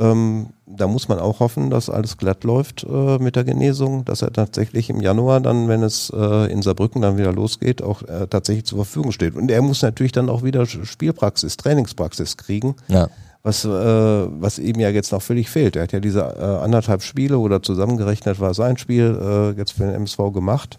Ähm, da muss man auch hoffen, dass alles glatt läuft äh, mit der Genesung, dass er tatsächlich im Januar dann, wenn es äh, in Saarbrücken dann wieder losgeht, auch äh, tatsächlich zur Verfügung steht. Und er muss natürlich dann auch wieder Spielpraxis, Trainingspraxis kriegen Ja. was, äh, was ihm ja jetzt noch völlig fehlt. Er hat ja diese äh, anderthalb Spiele oder zusammengerechnet war es ein Spiel äh, jetzt für den MSV gemacht.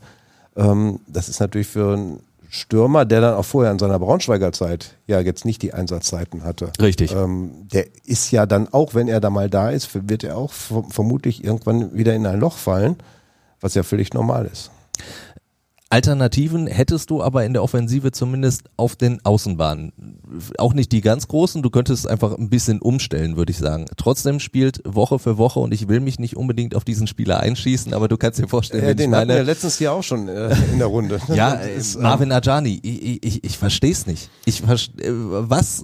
Ähm, das ist natürlich für einen Stürmer, der dann auch vorher in seiner Braunschweiger Zeit ja jetzt nicht die Einsatzzeiten hatte. Richtig. Ähm, der ist ja dann auch, wenn er da mal da ist, wird er auch vermutlich irgendwann wieder in ein Loch fallen, was ja völlig normal ist. Alternativen hättest du aber in der Offensive zumindest auf den Außenbahnen. Auch nicht die ganz großen, du könntest einfach ein bisschen umstellen, würde ich sagen. Trotzdem spielt Woche für Woche und ich will mich nicht unbedingt auf diesen Spieler einschießen, aber du kannst dir vorstellen, Äh, den hatten wir letztes Jahr auch schon äh, in der Runde. <laughs> ja, <laughs> äh, ist, ähm, Marvin Ajani, ich, ich, ich verstehe es nicht. Ich verste- äh, was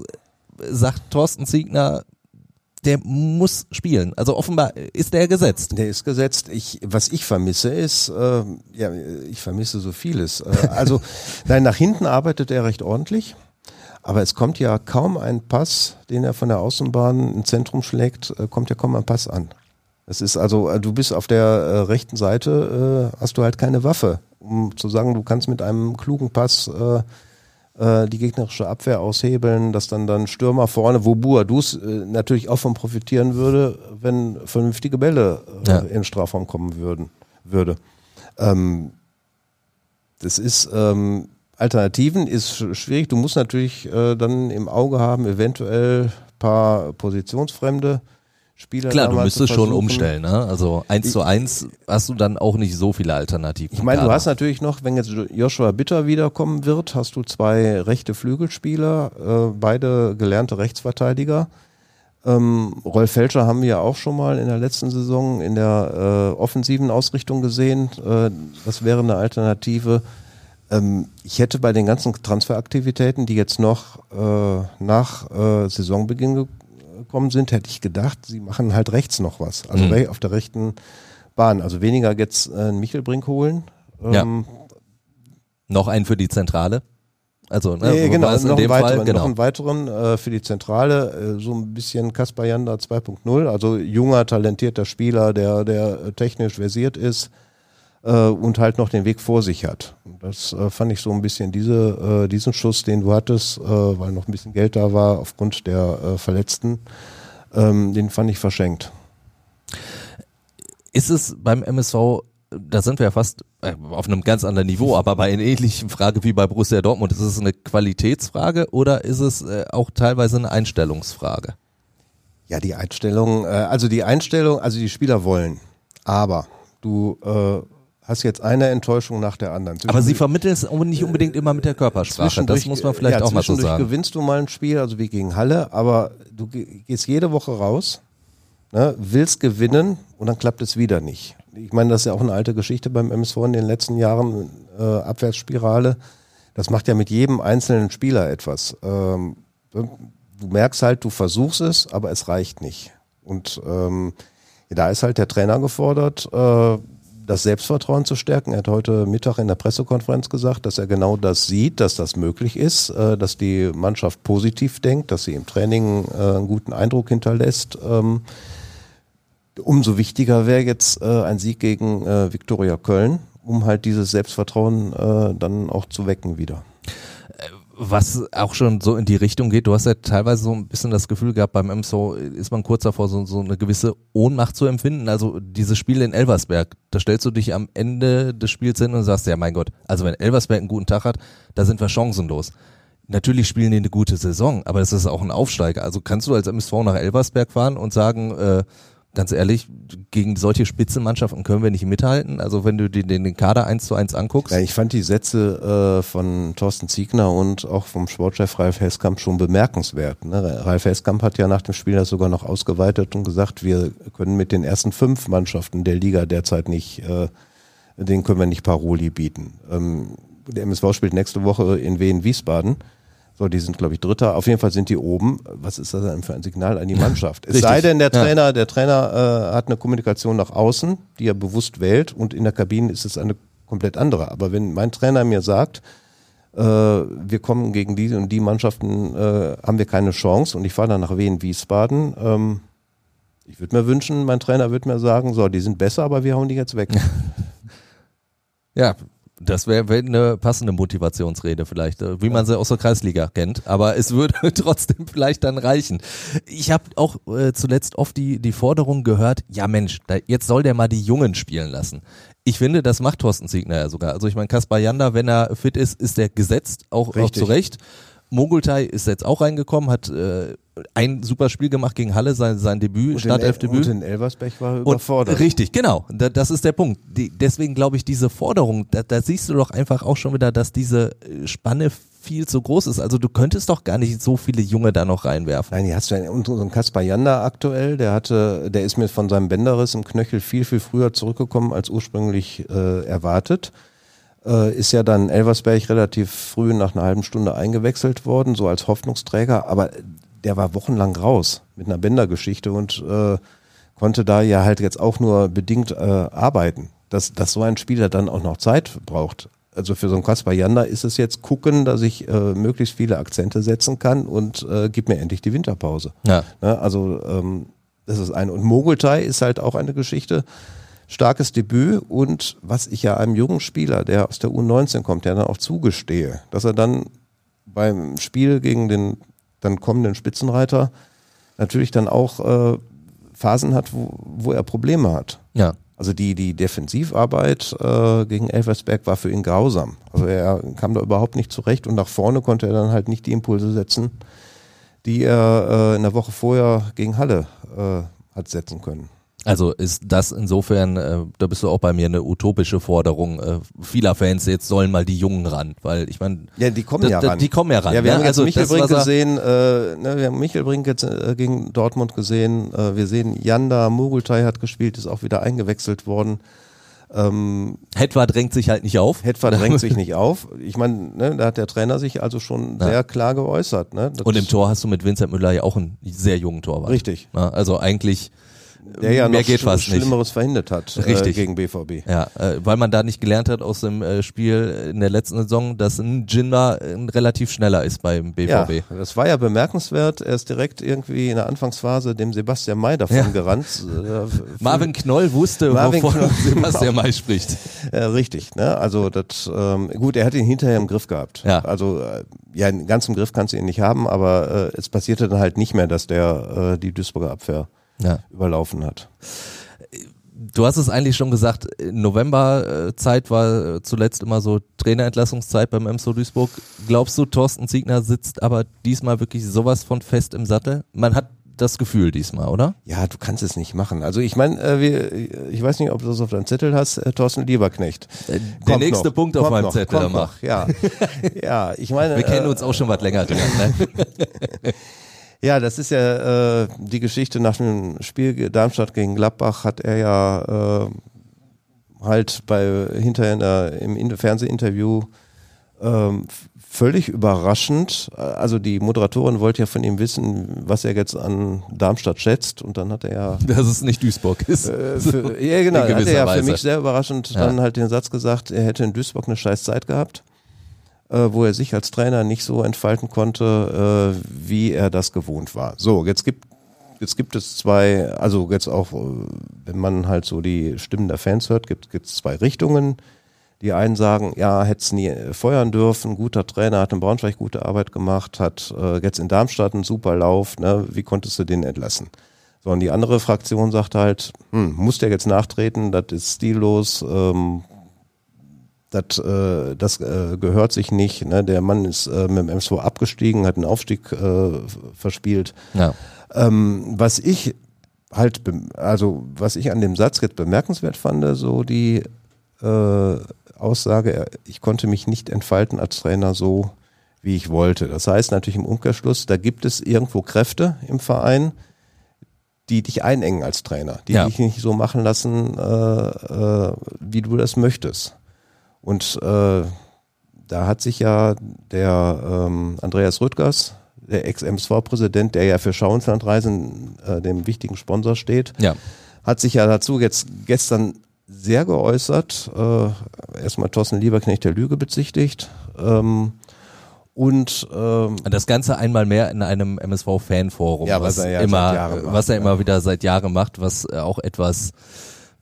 sagt Thorsten Ziegner, der muss spielen. Also offenbar ist der gesetzt. Der ist gesetzt. Ich, was ich vermisse ist, äh, ja, ich vermisse so vieles. Äh, also, <laughs> nein, nach hinten arbeitet er recht ordentlich, aber es kommt ja kaum ein Pass, den er von der Außenbahn ins Zentrum schlägt, äh, kommt ja kaum ein Pass an. Es ist also, äh, du bist auf der äh, rechten Seite, äh, hast du halt keine Waffe, um zu sagen, du kannst mit einem klugen Pass äh, die gegnerische Abwehr aushebeln, dass dann dann Stürmer vorne, wo Buadus äh, natürlich auch von profitieren würde, wenn vernünftige Bälle äh, Ja. in Strafraum kommen würden, würde. Ähm, das ist ähm, Alternativen ist sch- schwierig. Du musst natürlich äh, dann im Auge haben, eventuell paar positionsfremde Spieler. Klar, du müsstest schon umstellen. Ne? Also eins zu eins hast du dann auch nicht so viele Alternativen. Ich meine, du hast natürlich noch, wenn jetzt Joshua Bitter wiederkommen wird, hast du zwei rechte Flügelspieler, äh, beide gelernte Rechtsverteidiger. Ähm, Rolf Felscher haben wir ja auch schon mal in der letzten Saison in der äh, offensiven Ausrichtung gesehen. Äh, das wäre eine Alternative. Ähm, ich hätte bei den ganzen Transferaktivitäten, die jetzt noch äh, nach äh, Saisonbeginn gekommen sind, hätte ich gedacht, sie machen halt rechts noch was. Also Mhm. auf der rechten Bahn. Also weniger jetzt äh, einen Michelbrink holen. Ja. Ähm, noch einen für die Zentrale. Also ne, nee, genau, es in noch, dem einen Fall? weiteren, Genau. noch einen weiteren äh, für die Zentrale, äh, so ein bisschen Kaspar Janda 2.0, also junger, talentierter Spieler, der, der äh, technisch versiert ist äh, und halt noch den Weg vor sich hat. Das äh, fand ich so ein bisschen diese, äh, diesen Schuss, den du hattest, äh, weil noch ein bisschen Geld da war aufgrund der äh, Verletzten, ähm, den fand ich verschenkt. Ist es beim MSV da sind wir ja fast äh, auf einem ganz anderen Niveau, aber bei einer ähnlichen Frage wie bei Borussia Dortmund, ist es eine Qualitätsfrage oder ist es auch teilweise eine Einstellungsfrage? Ja, die Einstellung, also die Einstellung, also die Spieler wollen, aber du äh, hast jetzt eine Enttäuschung nach der anderen. Aber sie vermitteln es nicht unbedingt immer mit der Körpersprache. Das muss man vielleicht ja, auch mal so sagen. gewinnst du mal ein Spiel, also wie gegen Halle, aber du gehst jede Woche raus, ne, willst gewinnen und dann klappt es wieder nicht. Ich meine, das ist ja auch eine alte Geschichte beim MSV in den letzten Jahren, äh, Abwärtsspirale. Das macht ja mit jedem einzelnen Spieler etwas. Ähm, du merkst halt, du versuchst es, aber es reicht nicht. Und ähm, da ist halt der Trainer gefordert, äh, das Selbstvertrauen zu stärken. Er hat heute Mittag in der Pressekonferenz gesagt, dass er genau das sieht, dass das möglich ist, äh, dass die Mannschaft positiv denkt, dass sie im Training äh, einen guten Eindruck hinterlässt. Ähm, umso wichtiger wäre jetzt äh, ein Sieg gegen äh, Viktoria Köln, um halt dieses Selbstvertrauen äh, dann auch zu wecken wieder was auch schon so in die Richtung geht. Du hast ja teilweise so ein bisschen das Gefühl gehabt, beim MSO ist man kurz davor, so, so eine gewisse Ohnmacht zu empfinden. Also dieses Spiel in Elversberg, da stellst du dich am Ende des Spiels hin und sagst, ja mein Gott, also wenn Elversberg einen guten Tag hat, da sind wir chancenlos. Natürlich spielen die eine gute Saison, aber es ist auch ein Aufsteiger. Also kannst du als MSV nach Elversberg fahren und sagen, äh, ganz ehrlich, gegen solche Spitzenmannschaften können wir nicht mithalten. Also wenn du den, den Kader eins zu eins anguckst. Ja, ich fand die Sätze äh, von Thorsten Ziegner und auch vom Sportchef Ralf Heskamp schon bemerkenswert. Ne? Ralf Heskamp hat ja nach dem Spiel das sogar noch ausgeweitet und gesagt, wir können mit den ersten fünf Mannschaften der Liga derzeit nicht, äh, den können wir nicht Paroli bieten. Ähm, der MSV spielt nächste Woche in Wien Wiesbaden. So, die sind, glaube ich, Dritter. Auf jeden Fall sind die oben. Was ist das denn für ein Signal an die Mannschaft? es sei denn, der Trainer, ja. der Trainer äh, hat eine Kommunikation nach außen, die er bewusst wählt, und in der Kabine ist es eine komplett andere. Aber wenn mein Trainer mir sagt, äh, wir kommen gegen die und die Mannschaften, äh, haben wir keine Chance und ich fahre dann nach Wien Wiesbaden, ähm, ich würde mir wünschen, mein Trainer würde mir sagen, so, die sind besser, aber wir hauen die jetzt weg. <laughs> ja, das wäre wär eine passende Motivationsrede vielleicht, äh, wie man sie aus der Kreisliga kennt. Aber es würde <laughs> trotzdem vielleicht dann reichen. Ich habe auch äh, zuletzt oft die, die Forderung gehört, ja Mensch, da, jetzt soll der mal die Jungen spielen lassen. Ich finde, das macht Thorsten Siegner ja sogar. Also ich meine, Kaspar Janda, wenn er fit ist, ist er gesetzt, auch, auch zu Recht. Mogultai ist jetzt auch reingekommen, hat äh, ein super Spiel gemacht gegen Halle, sein, sein Debüt, Startelfdebüt. Und in Elversberg war er überfordert. Und, richtig, genau. Da, das ist der Punkt. Die, deswegen glaube ich, diese Forderung, da, da siehst du doch einfach auch schon wieder, dass diese äh, Spanne viel zu groß ist. Also du könntest doch gar nicht so viele Junge da noch reinwerfen. Nein, die hast du einen Kaspar Janda aktuell, der hatte, der ist mir von seinem Bänderriss im Knöchel viel, viel früher zurückgekommen als ursprünglich äh, erwartet äh, ist ja dann Elversberg relativ früh nach einer halben Stunde eingewechselt worden, so als Hoffnungsträger, aber der war wochenlang raus mit einer Bändergeschichte und äh, konnte da ja halt jetzt auch nur bedingt äh, arbeiten. Dass, dass so ein Spieler dann auch noch Zeit braucht. Also für so einen Kaspar Janda ist es jetzt gucken, dass ich äh, möglichst viele Akzente setzen kann und äh, gib mir endlich die Winterpause. Ja. Ne? Also ähm, das ist ein und Mogultai ist halt auch eine Geschichte starkes Debüt und was ich ja einem jungen Spieler, der aus der U19 kommt, der dann auch zugestehe, dass er dann beim Spiel gegen den dann kommenden Spitzenreiter natürlich dann auch äh, Phasen hat, wo, wo er Probleme hat. Ja. Also die, die Defensivarbeit äh, gegen Elversberg war für ihn grausam. Also er kam da überhaupt nicht zurecht und nach vorne konnte er dann halt nicht die Impulse setzen, die er äh, in der Woche vorher gegen Halle äh, hat setzen können. Also ist das insofern, äh, da bist du auch bei mir eine utopische Forderung äh, vieler Fans, jetzt sollen mal die Jungen ran, weil ich meine, ja, die kommen ja ran. Die kommen ja ran. Ja, wir ja, haben also jetzt Michelbrink gesehen, äh, ne, wir haben Michelbrink jetzt äh, gegen Dortmund gesehen, äh, wir sehen Janda, Mugultai hat gespielt, ist auch wieder eingewechselt worden. Ähm, Hetwa drängt sich halt nicht auf. Hetwa <laughs> drängt sich nicht auf. Ich meine, ne, da hat der Trainer sich also schon ja. sehr klar geäußert. Ne? Und im Tor hast du mit Vincent Müller ja auch einen sehr jungen Torwart. Richtig. Ja, also eigentlich der ja mehr noch geht fast Schlimmeres nicht. verhindert hat äh, Richtig. Äh, gegen BVB. Ja, äh, weil man da nicht gelernt hat aus dem äh, Spiel in der letzten Saison, dass ein Jinma äh, relativ schneller ist beim BVB. Ja, das war ja bemerkenswert. Er ist direkt irgendwie in der Anfangsphase dem Sebastian May davon ja. gerannt. <laughs> Äh, Marvin Knoll wusste, Marvin wovon Knoll, <laughs> Sebastian May spricht. richtig, ne? Also das ähm, gut, er hat ihn hinterher im Griff gehabt. Ja. Also ja, ganz im Griff kannst du ihn nicht haben, aber es passierte dann halt nicht mehr, dass der die Duisburger Abwehr ja. überlaufen hat. Du hast es eigentlich schon gesagt, Novemberzeit war äh, zuletzt immer so Trainerentlassungszeit beim MSO Duisburg. Glaubst du, Thorsten Ziegner sitzt aber diesmal wirklich sowas von fest im Sattel? Man hat das Gefühl diesmal, oder? Ja, du kannst es nicht machen. Also ich meine, äh, ich weiß nicht, ob du das auf deinem Zettel hast, äh, Thorsten Lieberknecht. Äh, Der nächste noch, Punkt auf meinem noch, Zettel. Noch, ja, <laughs> ja, ich meine. Wir kennen uns auch schon was länger. Drin, ne? <laughs> Ja, das ist ja äh, die Geschichte nach dem Spiel Darmstadt gegen Gladbach hat er ja äh, halt bei hinterher in der, im Fernsehinterview ähm, völlig überraschend. Also die Moderatorin wollte ja von ihm wissen, was er jetzt an Darmstadt schätzt und dann hat er ja... <laughs> Dass es nicht Duisburg ist. Äh, für, ja genau, hat er ja Weise. für mich sehr überraschend ja. dann halt den Satz gesagt, er hätte in Duisburg eine scheiß Zeit gehabt äh, wo er sich als Trainer nicht so entfalten konnte, äh, wie er das gewohnt war. So, jetzt gibt jetzt gibt es zwei, also jetzt auch, äh, wenn man halt so die Stimmen der Fans hört, gibt es zwei Richtungen. Die einen sagen, ja, hätte es nie feuern dürfen, guter Trainer, hat in Braunschweig gute Arbeit gemacht, hat äh, jetzt in Darmstadt einen super Lauf, ne, wie konntest du den entlassen? So, und die andere Fraktion sagt halt, hm, muss der jetzt nachtreten, das ist stillos, ähm, das, äh, das äh, gehört sich nicht. Ne? Der Mann ist äh, mit dem MSV abgestiegen, hat einen Aufstieg äh, verspielt. Ja. Ähm, was ich halt, also was ich an dem Satz jetzt bemerkenswert fand, so die äh, Aussage, ich konnte mich nicht entfalten als Trainer so, wie ich wollte. Das heißt natürlich im Umkehrschluss, da gibt es irgendwo Kräfte im Verein, die dich einengen als Trainer, die ja. dich nicht so machen lassen, äh, äh, wie du das möchtest. Und äh, da hat sich ja der ähm, Andreas Rüttgers, der Ex-MSV-Präsident, der ja für Schauenslandreisen äh, dem wichtigen Sponsor steht, ja. hat sich ja dazu jetzt gestern sehr geäußert. Äh, erstmal Thorsten Lieberknecht der Lüge bezichtigt. Ähm, und ähm, das Ganze einmal mehr in einem MSV-Fanforum, ja, was, was, er ja immer, was er immer wieder seit Jahren macht, was auch etwas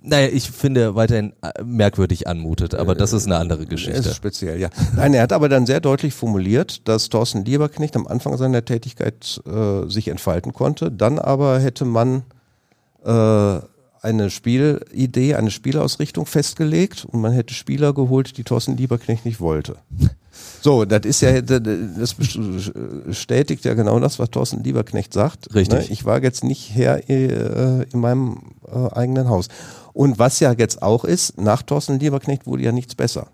naja, ich finde weiterhin äh, merkwürdig anmutet, aber das ist eine andere Geschichte. Ist speziell, ja. Nein, er hat aber dann sehr deutlich formuliert, dass Thorsten Lieberknecht am Anfang seiner Tätigkeit äh, sich entfalten konnte. Dann aber hätte man äh, eine Spielidee, eine Spielausrichtung festgelegt und man hätte Spieler geholt, die Thorsten Lieberknecht nicht wollte. So, das ist ja, das bestätigt ja genau das, was Thorsten Lieberknecht sagt. Richtig. Ne? Ich war jetzt nicht Herr äh, in meinem äh, eigenen Haus. Und was ja jetzt auch ist, nach Thorsten Lieberknecht wurde ja nichts besser.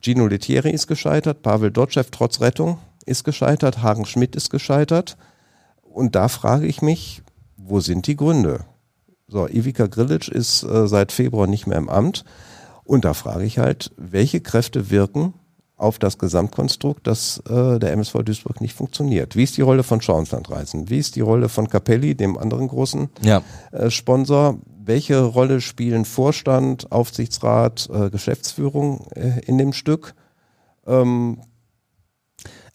Gino Lettieri ist gescheitert, Pavel Dotschew trotz Rettung ist gescheitert, Hagen Schmidt ist gescheitert. Und da frage ich mich, wo sind die Gründe? So, Ivica Grilic ist äh, seit Februar nicht mehr im Amt. Und da frage ich halt, welche Kräfte wirken auf das Gesamtkonstrukt, dass äh, der MSV Duisburg nicht funktioniert. Wie ist die Rolle von Schauenslandreisen? Wie ist die Rolle von Capelli, dem anderen großen ja. äh, Sponsor? Welche Rolle spielen Vorstand, Aufsichtsrat, äh, Geschäftsführung äh, in dem Stück? Ähm,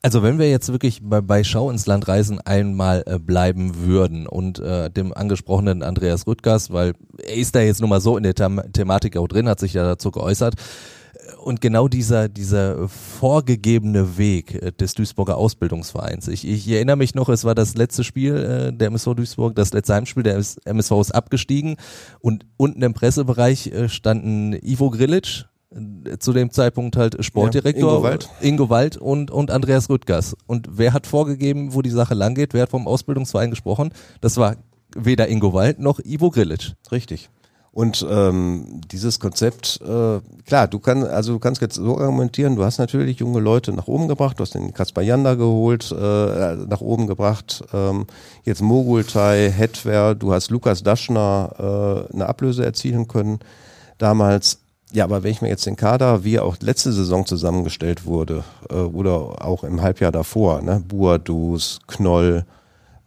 also wenn wir jetzt wirklich bei, bei Schau ins Land reisen einmal äh, bleiben würden und äh, dem angesprochenen Andreas Rüttgers, weil er ist da jetzt nun mal so in der The Thematik auch drin, hat sich ja dazu geäußert, und genau dieser, dieser vorgegebene Weg äh, des Duisburger Ausbildungsvereins. Ich, ich erinnere mich noch, es war das letzte Spiel äh, der MSV Duisburg, das letzte Heimspiel, der MSV ist abgestiegen und unten im Pressebereich äh, standen Ivo Grilic, äh, zu dem Zeitpunkt halt Sportdirektor, ja, Ingo, Wald. Ingo Wald und, und Andreas Rüttgers. Und wer hat vorgegeben, wo die Sache langgeht? Wer hat vom Ausbildungsverein gesprochen? Das war weder Ingo Wald noch Ivo Grilic. Richtig. Und ähm, dieses Konzept, äh, klar, du kannst, also du kannst jetzt so argumentieren, du hast natürlich junge Leute nach oben gebracht, du hast den Kaspar Janda geholt, äh, nach oben gebracht, ähm, jetzt Mogultai, Hetwer, du hast Lukas Daschner äh, eine Ablöse erzielen können damals. Ja, aber wenn ich mir jetzt den Kader, wie er auch letzte Saison zusammengestellt wurde, äh, oder auch im Halbjahr davor, ne, Buadus, Knoll,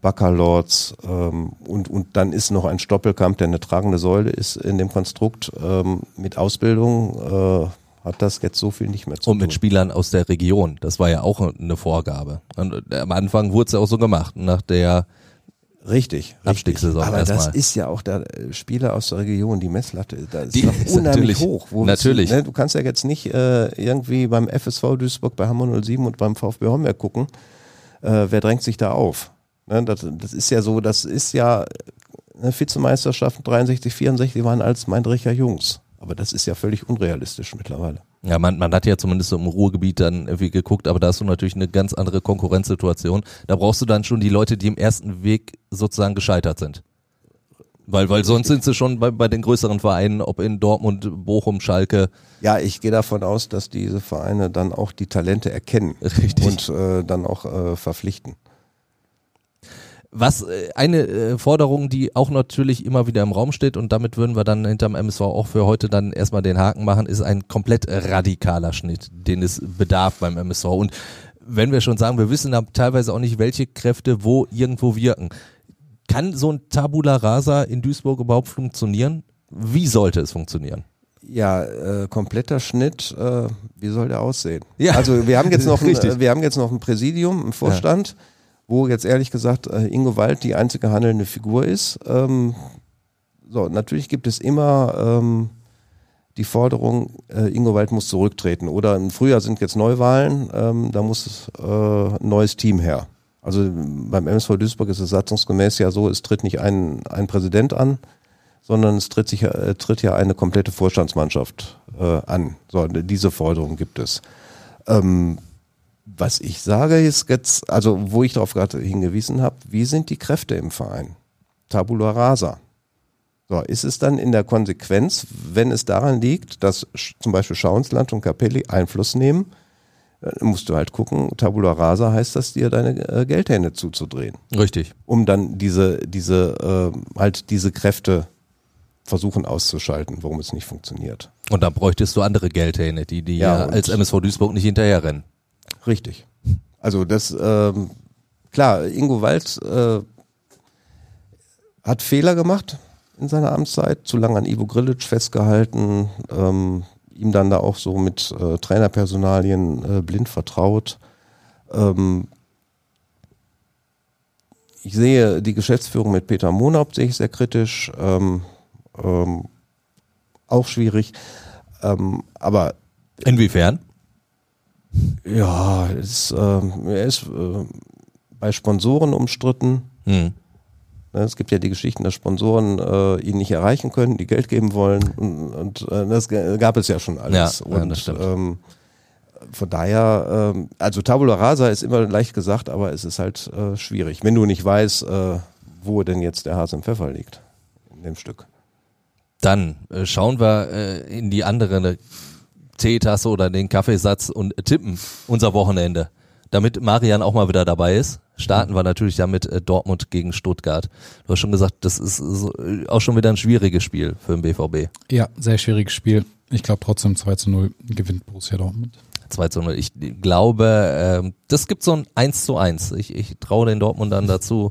Baccalords ähm, und, und dann ist noch ein Stoppelkamp, der eine tragende Säule ist in dem Konstrukt ähm, mit Ausbildung. Äh, hat das jetzt so viel nicht mehr zu tun. Und mit Spielern aus der Region, das war ja auch eine Vorgabe. Und am Anfang wurde es ja auch so gemacht, nach der Richtig, Abstiegssaison Aber das mal. ist ja auch der äh, Spieler aus der Region, die Messlatte, da ist die doch <laughs> unheimlich hoch. Wo natürlich. Du, ne, du, kannst ja jetzt nicht äh, irgendwie beim FSV Duisburg, bei Hammer 07 und beim VfB Homberg gucken, äh, wer drängt sich da auf. Ne, das, das ist ja so, das ist ja eine Vizemeisterschaft 63, 64 waren als Meindricher Jungs. Aber das ist ja völlig unrealistisch mittlerweile. Ja, man, man hat ja zumindest so im Ruhrgebiet dann irgendwie geguckt, aber da hast du natürlich eine ganz andere Konkurrenzsituation. Da brauchst du dann schon die Leute, die im ersten Weg sozusagen gescheitert sind. Weil, weil sonst sind sie schon bei, bei den größeren Vereinen, ob in Dortmund, Bochum, Schalke. Ja, ich gehe davon aus, dass diese Vereine dann auch die Talente erkennen Richtig. und äh, dann auch äh, verpflichten. Was äh, eine äh, Forderung, die auch natürlich immer wieder im Raum steht und damit würden wir dann hinterm MSV auch für heute dann erstmal den Haken machen, ist ein komplett radikaler Schnitt, den es bedarf beim MSV. Und wenn wir schon sagen, wir wissen da teilweise auch nicht, welche Kräfte wo irgendwo wirken. Kann so ein Tabula Rasa in Duisburg überhaupt funktionieren? Wie sollte es funktionieren? Ja, äh, kompletter Schnitt, äh, wie soll der aussehen? Ja. Also wir haben jetzt noch <laughs> ein, wir haben jetzt noch ein Präsidium, einen Vorstand, wo jetzt ehrlich gesagt äh, Ingo Wald die einzige handelnde Figur ist. Ähm, so, natürlich gibt es immer ähm, die Forderung, äh, Ingo Wald muss zurücktreten. Oder im Frühjahr sind jetzt Neuwahlen, ähm, da muss äh, ein neues Team her. Also beim MSV Duisburg ist es satzungsgemäß ja so, es tritt nicht ein, ein Präsident an, sondern es tritt, sich, äh, tritt ja eine komplette Vorstandsmannschaft äh, an. So, diese Forderung gibt es. Ähm, was ich sage ist jetzt, also wo ich darauf gerade hingewiesen habe, wie sind die Kräfte im Verein? Tabula rasa. So, ist es dann in der Konsequenz, wenn es daran liegt, dass zum Beispiel Schauensland und Capelli Einfluss nehmen, dann musst du halt gucken, Tabula rasa heißt das, dir deine äh, Geldhände zuzudrehen, Richtig. um dann diese, diese, äh, halt diese Kräfte versuchen auszuschalten, warum es nicht funktioniert. Und dann bräuchtest du andere Geldhähne, die, die Ja, als MSV Duisburg nicht hinterherrennen. Richtig. Also das, ähm, klar, Ingo Wald äh, hat Fehler gemacht in seiner Amtszeit, zu lange an Ivo Grilic festgehalten, ähm, ihm dann da auch so mit äh, Trainerpersonalien äh, blind vertraut. Ähm, ich sehe die Geschäftsführung mit Peter Monaup sehe ich sehr kritisch, ähm, ähm, auch schwierig. Ähm, aber Inwiefern? Ja, es, ähm, er ist äh, bei Sponsoren umstritten. Hm. Ne, Es gibt ja die Geschichten, dass Sponsoren äh, ihn nicht erreichen können, die Geld geben wollen. Und, und äh, das gab es ja schon alles. Ja, ja, und das stimmt. Ähm, von daher, ähm, also Tabula Rasa ist immer leicht gesagt, aber es ist halt äh, schwierig, wenn du nicht weißt, äh, wo denn jetzt der Hase im Pfeffer liegt in dem Stück. Dann äh, schauen wir äh, in die andere Teetasse oder den Kaffeesatz und tippen unser Wochenende. Damit Marian auch mal wieder dabei ist, starten wir natürlich damit äh, Dortmund gegen Stuttgart. Du hast schon gesagt, das ist äh, auch schon wieder ein schwieriges Spiel für den BVB. Ja, sehr schwieriges Spiel. Ich glaube trotzdem 2 zu 0 gewinnt Borussia Dortmund. 2 zu 0. Ich glaube, ähm, das gibt so ein 1 zu 1. Ich, ich traue den Dortmundern dazu,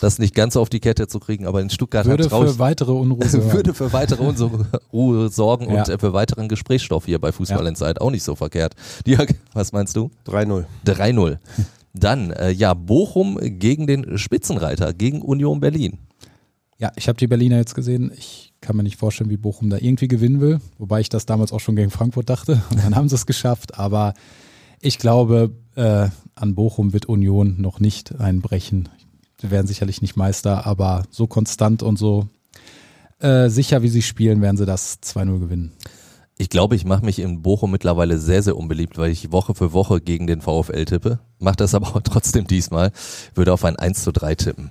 das nicht ganz auf die Kette zu kriegen, aber in Stuttgart Würde ich für weitere Unruhe <laughs> sorgen. würde für weitere Unruhe sorgen Ja. und äh, für weiteren Gesprächsstoff hier bei Fußball Ja. in Zeit auch nicht so verkehrt. Dirk, was meinst du? 3-0. 3-0. Dann, äh, ja, Bochum gegen den Spitzenreiter, gegen Union Berlin. Ja, ich habe die Berliner jetzt gesehen. Ich kann mir nicht vorstellen, wie Bochum da irgendwie gewinnen will. Wobei ich das damals auch schon gegen Frankfurt dachte. <laughs> Und dann haben sie es geschafft. Aber ich glaube, äh, an Bochum wird Union noch nicht einbrechen. Sie werden sicherlich nicht Meister, aber so konstant und so äh, sicher, wie sie spielen, werden sie das 2-0 gewinnen. Ich glaube, ich mache mich in Bochum mittlerweile sehr, sehr unbeliebt, weil ich Woche für Woche gegen den VfL tippe. Mache das <laughs> aber auch trotzdem diesmal. Würde auf ein 1 zu 3 tippen.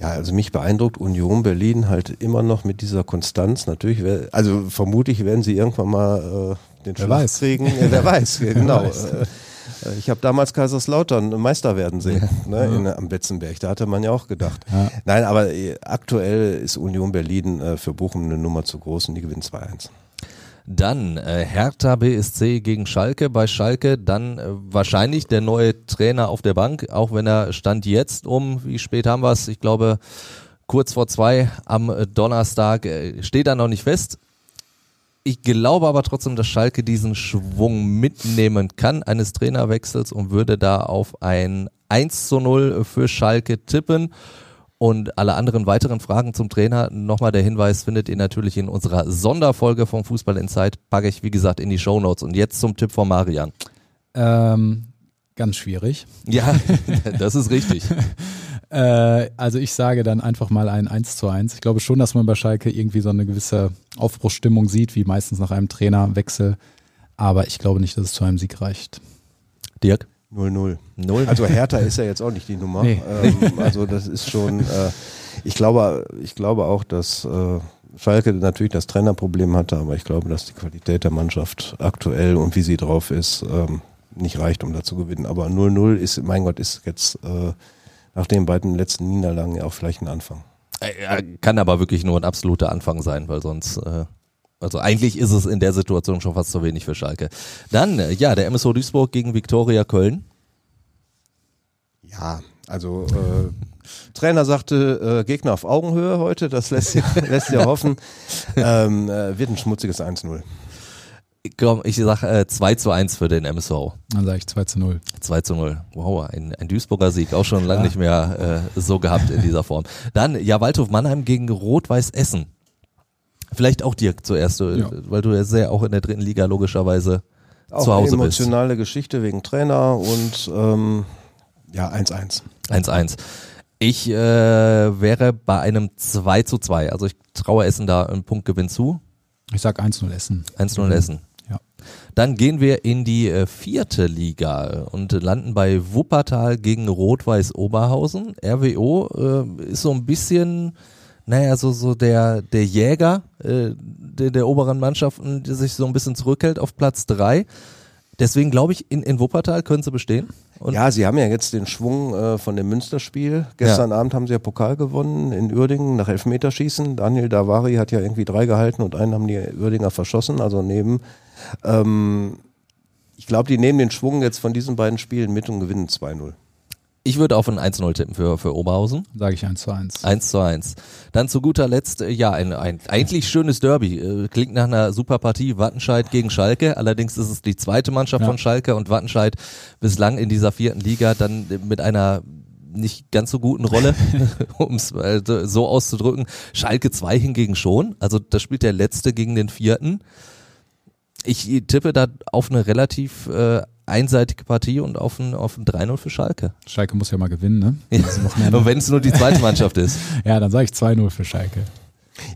Ja, also mich beeindruckt Union Berlin halt immer noch mit dieser Konstanz. Natürlich, wär, also vermutlich werden sie irgendwann mal äh, den Wer Schlag weiß. kriegen. <laughs> Ja, wer weiß, genau. weiß. Äh, ich habe damals Kaiserslautern Meister werden sehen ne, in, am Betzenberg. Da hatte man ja auch gedacht. Ja. Nein, aber äh, aktuell ist Union Berlin äh, für Bochum eine Nummer zu groß und die gewinnt 2-1. Dann äh, Hertha BSC gegen Schalke. Bei Schalke dann äh, wahrscheinlich der neue Trainer auf der Bank, auch wenn er stand jetzt um, wie spät haben wir es? Ich glaube kurz vor zwei am Donnerstag. Steht da noch nicht fest. Ich glaube aber trotzdem, dass Schalke diesen Schwung mitnehmen kann eines Trainerwechsels und würde da auf ein 1 zu 0 für Schalke tippen. Und alle anderen weiteren Fragen zum Trainer, nochmal der Hinweis, findet ihr natürlich in unserer Sonderfolge vom Fußball Insight. Packe ich, wie gesagt, in die Shownotes. Und jetzt zum Tipp von Marian. Ähm, ganz schwierig. Ja, <laughs> das ist richtig. Äh, also ich sage dann einfach mal ein 1 zu 1. Ich glaube schon, dass man bei Schalke irgendwie so eine gewisse Aufbruchsstimmung sieht, wie meistens nach einem Trainerwechsel. Aber ich glaube nicht, dass es zu einem Sieg reicht. Dirk? 0-0. Null. Also Hertha ist ja jetzt auch nicht die Nummer. Nee. Ähm, also das ist schon, äh, ich glaube, ich glaube auch, dass äh, Schalke natürlich das Trainerproblem hatte, aber ich glaube, dass die Qualität der Mannschaft aktuell und wie sie drauf ist, ähm, nicht reicht, um da zu gewinnen. Aber 0-0 ist, mein Gott, ist jetzt äh, nach den beiden letzten Niederlagen ja auch vielleicht ein Anfang. Äh, Kann aber wirklich nur ein absoluter Anfang sein, weil sonst, äh, also eigentlich ist es in der Situation schon fast zu wenig für Schalke. Dann, äh, ja, der MSO Duisburg gegen Viktoria Köln. Ja, also äh, Trainer sagte äh, Gegner auf Augenhöhe heute, das lässt ja, <laughs> lässt ja hoffen. <laughs> Ähm, äh, wird ein schmutziges 1-0. Komm, ich sag äh, 2 zu 1 für den MSO. Dann sage ich 2 zu 0. 2 zu 0. Wow, ein, ein Duisburger Sieg, auch schon lange nicht mehr äh, so gehabt in dieser Form. Dann, ja, Waldhof Mannheim gegen Rot-Weiß Essen. Vielleicht auch Dirk zuerst, du, Ja. weil du ja sehr auch in der dritten Liga logischerweise Auch zu Hause eine bist. emotionale Geschichte wegen Trainer und ähm, ja, 1-1. 1-1. Ich äh, wäre bei einem 2 zu 2. Also ich traue Essen da einen Punktgewinn zu. Ich sage 1-0 Essen. 1-0 Essen. Dann gehen wir in die äh, vierte Liga und landen bei Wuppertal gegen Rot-Weiß Oberhausen. RWO äh, ist so ein bisschen, naja, so, so der, der Jäger äh, der, der oberen Mannschaften, der sich so ein bisschen zurückhält auf Platz drei. Deswegen glaube ich, in, in Wuppertal können sie bestehen. Und ja, sie haben ja jetzt den Schwung äh, von dem Münsterspiel. Gestern Abend haben sie ja Pokal gewonnen in Uerdingen nach Elfmeterschießen. Daniel Davari hat ja irgendwie drei gehalten und einen haben die Uerdinger verschossen, also neben. Ähm, ich glaube, die nehmen den Schwung jetzt von diesen beiden Spielen mit und gewinnen 2-0. Ich würde auf ein 1-0 tippen für, für Oberhausen. Sage ich 1 zu 1. 1 zu 1. Dann zu guter Letzt, äh, ja, ein, ein eigentlich schönes Derby. Äh, Klingt nach einer super Partie. Wattenscheid gegen Schalke. Allerdings ist es die zweite Mannschaft Ja. von Schalke und Wattenscheid bislang in dieser vierten Liga dann mit einer nicht ganz so guten Rolle, <laughs> <laughs> um es so auszudrücken. Schalke 2 hingegen schon. Also da spielt der Letzte gegen den Vierten. Ich tippe da auf eine relativ äh, einseitige Partie und auf ein, auf ein 3-0 für Schalke. Schalke muss ja mal gewinnen, ne? Und wenn es nur die zweite Mannschaft ist. <laughs> Ja, dann sage ich 2-0 für Schalke.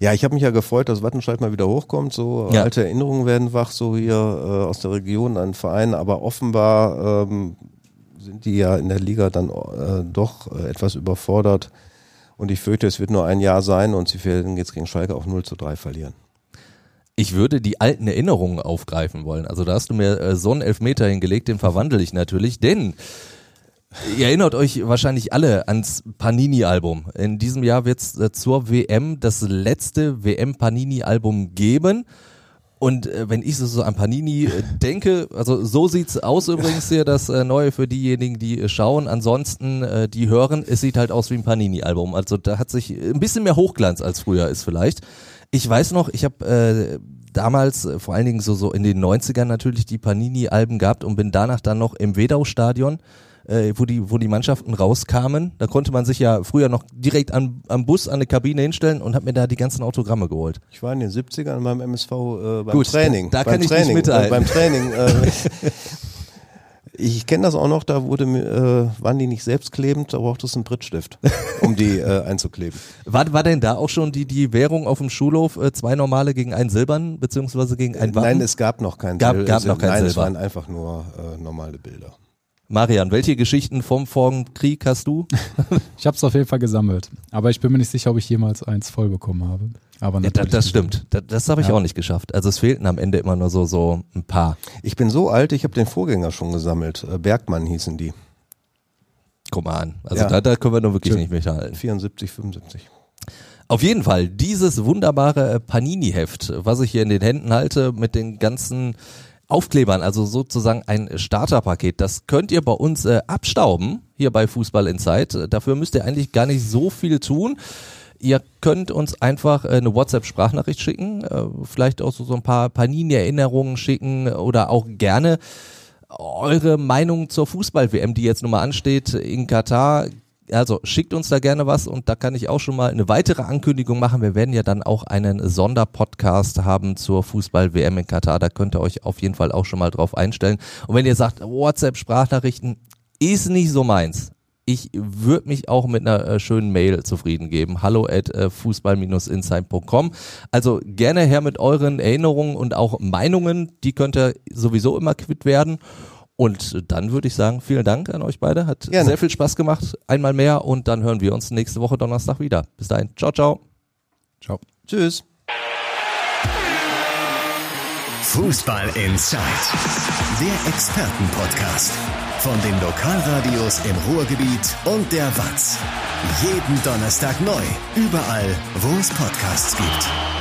Ja, ich habe mich ja gefreut, dass Wattenscheid mal wieder hochkommt. So Ja. alte Erinnerungen werden wach, so hier äh, aus der Region an Verein. Aber offenbar ähm, sind die ja in der Liga dann äh, doch äh, etwas überfordert. Und ich fürchte, es wird nur ein Jahr sein und sie werden jetzt gegen Schalke auch 0 zu 3 verlieren. Ich würde die alten Erinnerungen aufgreifen wollen. Also da hast du mir äh, so einen Elfmeter hingelegt, den verwandle ich natürlich, denn ihr erinnert euch wahrscheinlich alle ans Panini-Album. In diesem Jahr wird es äh, zur WM das letzte WM-Panini-Album geben. Und äh, wenn ich so, so an Panini äh, <laughs> denke, also so sieht's aus übrigens hier, das äh, Neue für diejenigen, die äh, schauen. Ansonsten, die hören, es sieht halt aus wie ein Panini-Album. Also da hat sich ein bisschen mehr Hochglanz als früher ist vielleicht. Ich weiß noch, ich habe äh, damals, äh, vor allen Dingen so, so in den 90ern natürlich die Panini-Alben gehabt und bin danach dann noch im Wedau-Stadion äh, wo die, wo die Mannschaften rauskamen. Da konnte man sich ja früher noch direkt am, am Bus an eine Kabine hinstellen und hat mir da die ganzen Autogramme geholt. Ich war in den 70ern beim MSV äh, beim Gut, Training. da beim kann ich nicht Training, mithalten. Äh, beim Training. Äh, <laughs> ich kenne das auch noch, da wurde äh, waren die nicht selbstklebend, da braucht es einen Brittstift, <laughs> um die äh, einzukleben. War, war denn da auch schon die, die Währung auf dem Schulhof, äh, zwei normale gegen einen silbernen, beziehungsweise gegen ein Wappen? Nein, es gab noch kein Gab- Sil- gab noch kein Nein, es Silber. waren einfach nur äh, normale Bilder. Marian, welche Geschichten vom vorigen Krieg hast du? <laughs> Ich habe es auf jeden Fall gesammelt. Aber ich bin mir nicht sicher, ob ich jemals eins voll bekommen habe. Aber Ja, da, natürlich das stimmt. Das, das habe ich Ja. auch nicht geschafft. Also es fehlten am Ende immer nur so, so ein paar. Ich bin so alt, ich habe den Vorgänger schon gesammelt. Äh, Bergmann hießen die. Guck mal an. Also Ja. da, da können wir nur wirklich Schön. nicht mithalten. 74, 75. Auf jeden Fall, dieses wunderbare Panini-Heft, was ich hier in den Händen halte, mit den ganzen Aufklebern, also sozusagen ein Starterpaket, das könnt ihr bei uns äh, abstauben, hier bei Fußball Inside. Dafür müsst ihr eigentlich gar nicht so viel tun. Ihr könnt uns einfach äh, eine WhatsApp-Sprachnachricht schicken, äh, vielleicht auch so, so ein paar Panini-Erinnerungen schicken oder auch gerne eure Meinung zur Fußball-WM, die jetzt nun mal ansteht in Katar. Also schickt uns da gerne was und da kann ich auch schon mal eine weitere Ankündigung machen. Wir werden ja dann auch einen Sonderpodcast haben zur Fußball-WM in Katar. Da könnt ihr euch auf jeden Fall auch schon mal drauf einstellen. Und wenn ihr sagt, WhatsApp-Sprachnachrichten ist nicht so meins, Ich würde mich auch mit einer äh, schönen Mail zufrieden geben. Hallo at äh, fußball-insight.com. Also gerne her mit euren Erinnerungen und auch Meinungen. Die könnt ihr sowieso immer quitt werden. Und dann würde ich sagen, vielen Dank an euch beide. Hat Gerne. sehr viel Spaß gemacht. Einmal mehr und dann hören wir uns nächste Woche Donnerstag wieder. Bis dahin. Ciao, ciao. Ciao. Tschüss. Fußball Inside, der Expertenpodcast von den Lokalradios im Ruhrgebiet und der Watz. Jeden Donnerstag neu, überall, wo es Podcasts gibt.